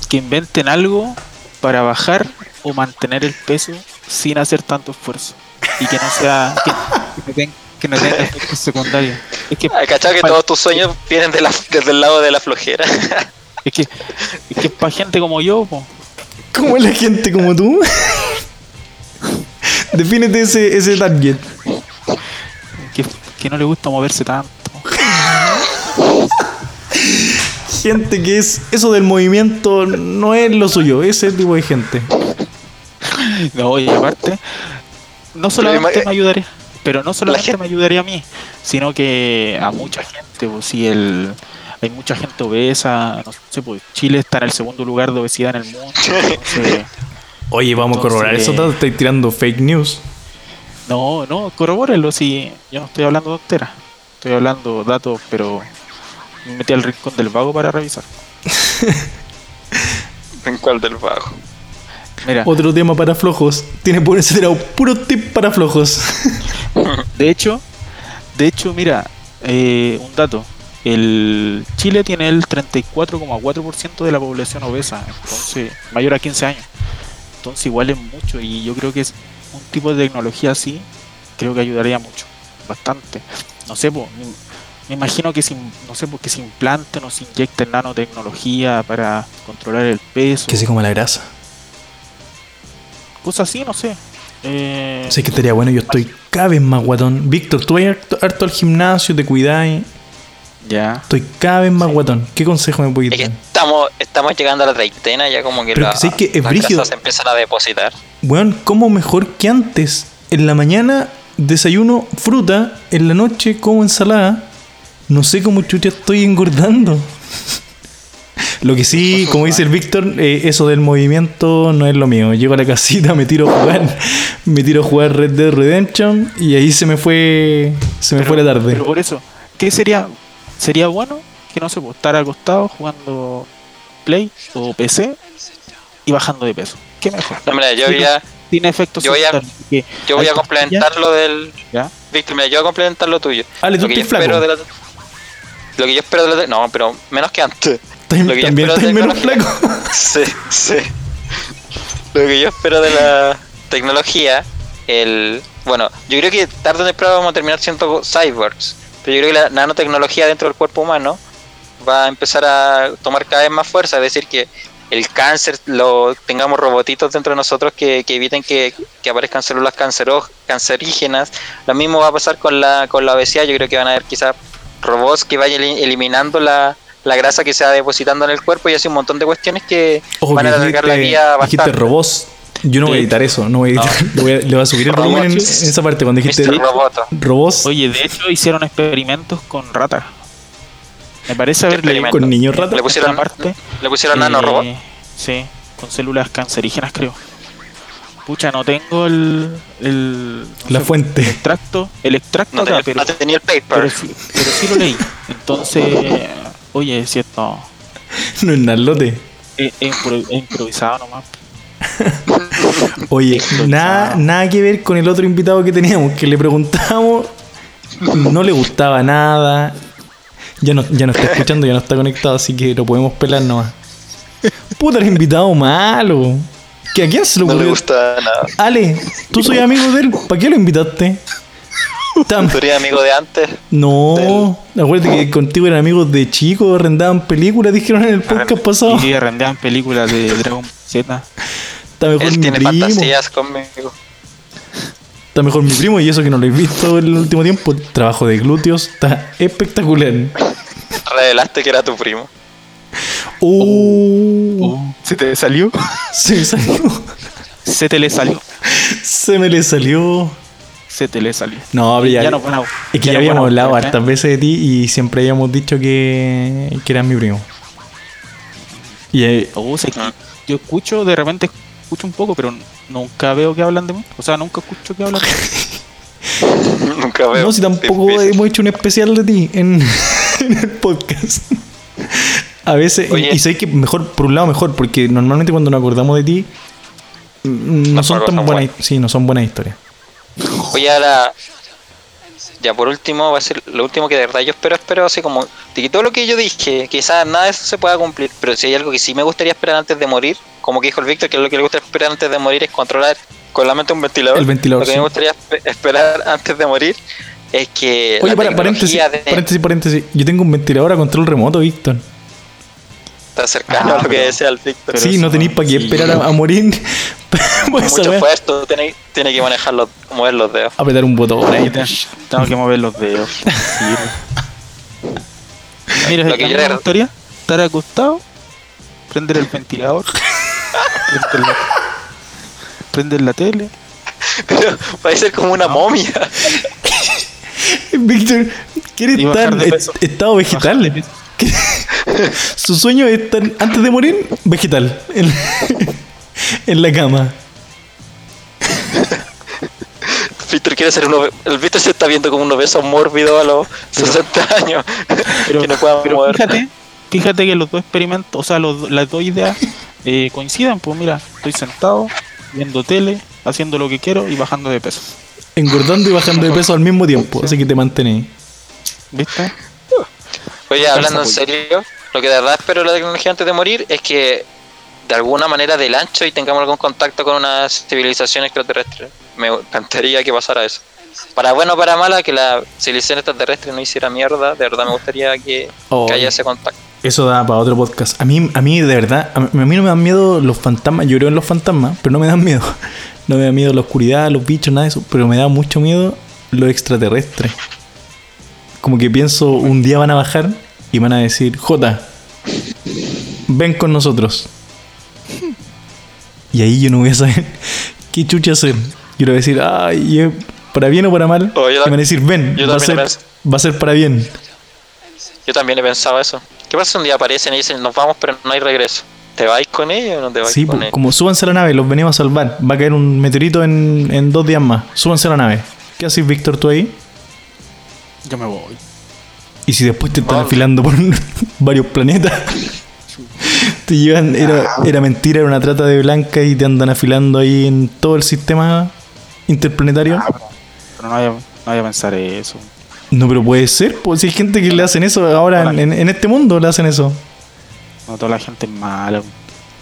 que inventen algo para bajar o mantener el peso sin hacer tanto esfuerzo y que no sea que, que no ten- que no tenga efectos secundarios. Es que Hay cachado que todos tus sueños vienen de la, desde el lado de la flojera. es que es que para gente como yo, po, ¿Cómo es la gente como tú? Defínete ese, ese target. Que, que no le gusta moverse tanto. Gente que es. Eso del movimiento no es lo suyo. Ese tipo de gente. No, y aparte, no solamente me ayudaría, pero no solamente me ayudaría a mí, sino que a mucha gente, pues si el hay mucha gente obesa, no sé, pues Chile está en el segundo lugar de obesidad en el mundo. entonces, Oye, vamos a corroborar eso. Estáis tirando fake news. No, no, corrobórenlo si yo no estoy hablando doctera, estoy hablando datos, pero me metí al rincón del vago para revisar. ¿En cuál del bajo? Mira, Otro tema para flojos. Tiene por ese puro tip para flojos. De hecho, de hecho, mira, eh, un dato. El Chile tiene el 34,4% de la población obesa, entonces mayor a 15 años. Entonces igual es mucho y yo creo que es un tipo de tecnología así, creo que ayudaría mucho, bastante. No sé, po, me, imagino que se, no sé, porque se implanten o se inyecten nanotecnología para controlar el peso, que se coma la grasa. cosas así, no sé. Eh, Sé que estaría bueno. Yo estoy cada vez más guatón. Víctor, tú vas harto, harto al gimnasio, te cuidáis. ya. Estoy cada vez más guatón. ¿Qué consejo me puedes Es que dar? estamos, estamos llegando a la treintena, ya como que, Pero la- que sé que es las grasas se empiezan a depositar. Weón, como mejor que antes. En la mañana desayuno fruta, en la noche como ensalada. No sé cómo chucha estoy engordando. Lo que sí, como dice el Víctor, eh, eso del movimiento no es lo mío. Llego a la casita, me tiro a jugar, me tiro a jugar Red Dead Redemption y ahí se me fue, se me Pero- fue la tarde. Pero por eso, ¿qué sería? Sería bueno que no sé, pues, estar acostado jugando Play o PC y bajando de peso. ¿Qué mejor? No, mira, yo Sí, voy a, Tiene efectos yo voy a- yo voy a complementar lo del. ¿Ya? Víctor, mira, yo voy a complementar lo tuyo. Ale, tú lo que flaco. de la. Lo que yo espero de la. No, pero menos que antes. También lo que yo también espero estás de menos tecnología- flaco. Sí, sí. Lo que yo espero de la tecnología, el bueno, yo creo que tarde o temprano vamos a terminar siendo cyborgs. Pero yo creo que la nanotecnología dentro del cuerpo humano va a empezar a tomar cada vez más fuerza. Es decir, que el cáncer, lo tengamos robotitos dentro de nosotros que, que eviten que, que aparezcan células cancero, cancerígenas. Lo mismo va a pasar con la, con la obesidad. Yo creo que van a haber quizás robots que vayan eli- eliminando la, la grasa que se va depositando en el cuerpo y así un montón de cuestiones que Ojo, van a alargar la vida Dijiste bastante. robots. Yo no voy a editar eso, no voy a editar. Le, voy a, le voy a subir el volumen en, en esa parte cuando dijiste robots Oye, de hecho hicieron experimentos con ratas. Me parece haber leído con niños Le ratas. pusieron, esta parte. le pusieron Eh, nanorobot. Sí, con células cancerígenas creo. Pucha, no tengo el... el no La sé, fuente. El extracto, el extracto No acá, tenía, pero, no tenía el paper. pero, sí, pero sí lo leí. Entonces, oye, es cierto, No es nalote. he, he impro- he improvisado nomás. Oye, nada, nada que ver con el otro invitado que teníamos, que le preguntamos, no le gustaba nada. Ya no, ya no está escuchando, ya no está conectado, así que lo podemos pelar nomás. Puta, el invitado malo. ¿Que ¿A quién se le No le ocurrió? gusta nada. Ale, tú soy amigo de él, ¿para qué lo invitaste? Tam- ¿Tú eres amigo de antes? No, acuérdate que contigo eran amigos de chicos, arrendaban películas, dijeron en el podcast pasado. Y rendean películas de Dragon Ball Z. Está mejor Él mi tiene primo. fantasías conmigo. Está mejor mi primo y eso que no lo he visto en el último tiempo. Trabajo de glúteos está espectacular. Revelaste que era tu primo. Uh, ¿Se te salió? se me salió. Se te le salió. Se me le salió. Se te le salió. No, pero ya, Ya no a- es que ya, ya no habíamos hablado ¿eh? hartas veces de ti y siempre habíamos dicho que, que eras mi primo. Y eh, Oh, yo escucho, de repente escucho un poco, pero nunca veo que hablan de mí. O sea, nunca escucho que hablan de mí. Nunca veo. no, si tampoco Difícil. hemos hecho un especial de ti en, en el podcast. A veces, Oye. y, y sé que mejor, por un lado mejor, porque normalmente cuando nos acordamos de ti, mm, no Las son tan son buenas, buenas. sí, no son buenas historias. Oye, ahora. Ya por último, va a ser lo último que de verdad yo espero, espero así como. De que todo lo que yo dije, quizás nada de eso se pueda cumplir, pero si hay algo que sí me gustaría esperar antes de morir, como que dijo el Víctor, que lo que le gusta esperar antes de morir es controlar con la mente un ventilador. El ventilador, Lo que sí. me gustaría espe- esperar antes de morir es que. Oye, la para, paréntesis, de- paréntesis, paréntesis. Yo tengo un ventilador a control remoto, Víctor. está cercano Ah, a lo que decía el Víctor. sí, no tenéis para qué sí. esperar a, a morir. Pues Mucho puesto, tiene, tiene que manejar los, mover los dedos. apretar un botón ahí. Tengo que mover los dedos. Mira, Lo que yo me era- gustaría estar acostado, prender el ventilador, prender la, tele. Pero ser como una momia. Víctor, quiere estar en estado vegetal. Su sueño es estar, antes de morir, vegetal. En, en la cama. Víctor quiere ser uno. El Víctor se está viendo como un obeso mórbido a los 60 años. Pero, que no pueda pero mover. fíjate, fíjate que los dos experimentos, o sea, los- las dos ideas eh, coinciden. Pues mira, estoy sentado, viendo tele, haciendo lo que quiero y bajando de peso. Engordando y bajando de peso al mismo tiempo. Así que te mantenéis. ¿Viste? Oye, hablando en apoyo. serio, lo que de verdad espero de la tecnología antes de morir es que de alguna manera del ancho y tengamos algún contacto con una civilización extraterrestre. Me encantaría que pasara eso. Para bueno o para mala, que la civilización extraterrestre no hiciera mierda, de verdad me gustaría que, Oh. que haya ese contacto. Eso da para otro podcast. A mí, a mí de verdad, a mí, no me dan miedo los fantasmas. Yo creo en los fantasmas, pero no me dan miedo. No me da miedo la oscuridad, los bichos, nada de eso. Pero me da mucho miedo los extraterrestres. Como que pienso, un día van a bajar y van a decir, Jota, ven con nosotros. Y ahí yo no voy a saber qué chucha hacer. Yo le voy a decir, ay, ¿es para bien o para mal? Oh, yo y van a decir, ven, yo va a, ser, va a ser para bien. Yo también he pensado eso. ¿Qué pasa si un día aparecen y dicen, nos vamos pero no hay regreso? ¿Te vais con ellos o no te vais Sí, con ellos? como súbanse a la nave, los venimos a salvar. Va a caer un meteorito en, en dos días más. Súbanse a la nave. ¿Qué haces, Víctor, tú ahí? Yo me voy. Y si después te están afilando por varios planetas, te llevan. Era, era mentira, era una trata de blanca y te andan afilando ahí en todo el sistema interplanetario. Ah, pero, no vaya, no vaya a pensar eso. No, pero puede ser, pues si hay gente que le hacen eso ahora en, en este mundo, le hacen eso. No toda la gente es mala.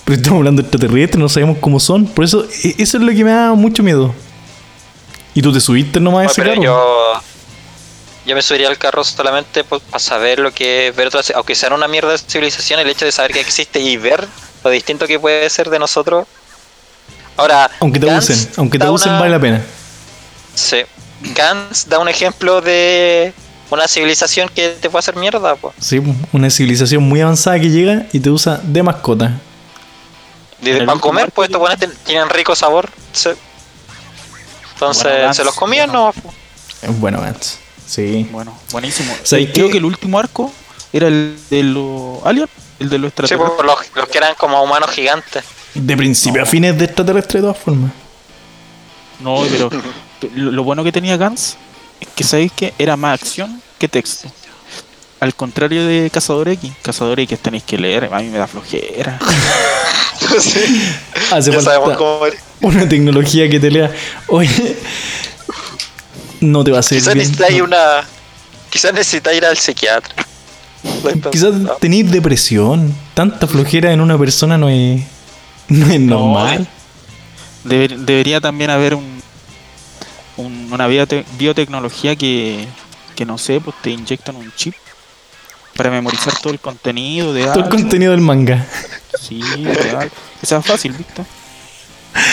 Pero estamos hablando de extraterrestres, no sabemos cómo son. Por eso, e- eso es lo que me da mucho miedo. Y tú te subiste nomás a ese pero carro. yo, yo me subiría al carro solamente para saber lo que es ver otras, aunque sea una mierda de civilización, el hecho de saber que existe y ver lo distinto que puede ser de nosotros. Ahora, Aunque te usen, aunque te usen una- vale la pena. Sí. Gantz da un ejemplo de una civilización que te puede hacer mierda, pues. Sí, una civilización muy avanzada que llega y te usa de mascota. Para comer, pues estos buenos tienen rico sabor. sí. Entonces, Bueno, se los comían, bueno. ¿no? Es bueno, Gantz. Sí. Bueno, buenísimo. ¿Sabes Eh, Creo que el último arco era el de los aliens, el de los Sí, pues, extraterrestres. los, los que eran como humanos gigantes. De principio a fines de extraterrestre de todas formas. No, pero lo, lo bueno que tenía Gans es que sabéis que era más acción que texto. Al contrario de Cazador X, Cazador X tenéis que leer, a mí me da flojera. Hace ya falta cómo. una tecnología que te lea. Oye, no te va a hacer Quizás necesitáis no. una. Quizás necesitáis ir al psiquiatra. Quizás No. tenéis depresión. Tanta flojera en una persona no es, no es normal. Deber- debería también haber un, un- una biote- biotecnología que, que no sé, pues te inyectan un chip para memorizar todo el contenido de Todo el contenido del manga. Sí, de algo. Que sea fácil, ¿viste?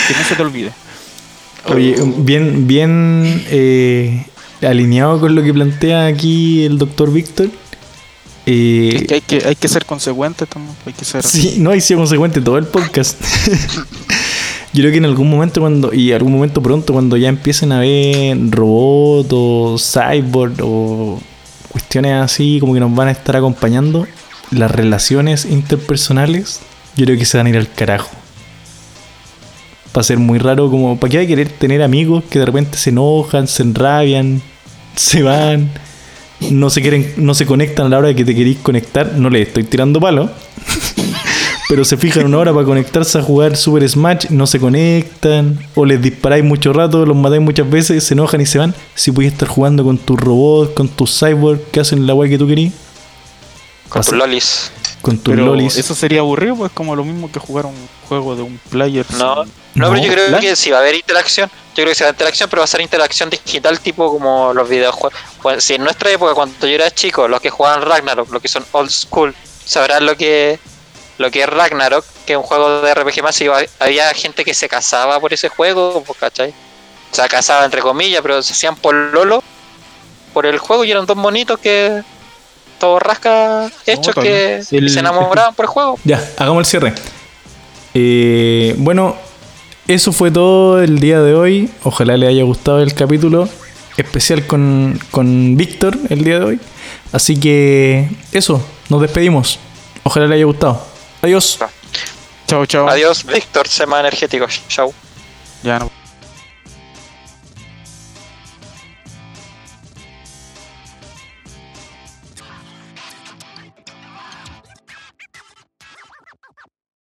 Que no se te olvide. Oye, bien, bien eh, alineado con lo que plantea aquí el doctor Víctor. Eh, Es que hay que, hay que ser consecuentes también, hay que ser... Sí, no, hay sido consecuente todo el podcast. Yo creo que en algún momento cuando, y algún momento pronto, cuando ya empiecen a ver robots o cyborg o cuestiones así como que nos van a estar acompañando, las relaciones interpersonales, yo creo que se van a ir al carajo. Va a ser muy raro, como, ¿para qué va a querer tener amigos que de repente se enojan, se enrabian, se van, no se quieren, no se conectan a la hora de que te queréis conectar? No le estoy tirando palo. Pero se fijan una hora para conectarse a jugar Super Smash, no se conectan, o les disparáis mucho rato, los matáis muchas veces, se enojan y se van. Si pudieras estar jugando con tus robots, con tus cyborgs que hacen la weá que tú querías, Con tus lolis. con tus lolis. eso sería aburrido, pues como lo mismo que jugar un juego de un player. No, sin- no, pero yo creo que sí va a haber interacción. Yo creo que sí va a haber interacción, pero va a ser interacción digital tipo como los videojuegos. Pues, si en nuestra época, cuando yo era chico, los que jugaban Ragnarok, los que son old school, sabrán lo que lo que es Ragnarok, que es un juego de RPG iba- había gente que se casaba por ese juego, pues, ¿cachai? O sea, casaba entre comillas, pero se hacían por Lolo por el juego y eran dos bonitos que todos rasca hechos que, se enamoraban por el juego. Ya, hagamos el cierre. Eh, bueno, eso fue todo el día de hoy. Ojalá le haya gustado el capítulo especial con, con Víctor el día de hoy. Así que eso, nos despedimos. Ojalá le haya gustado. Adiós. Chao, chao. Adiós, Víctor, Sema Energético. Chau. Ya no.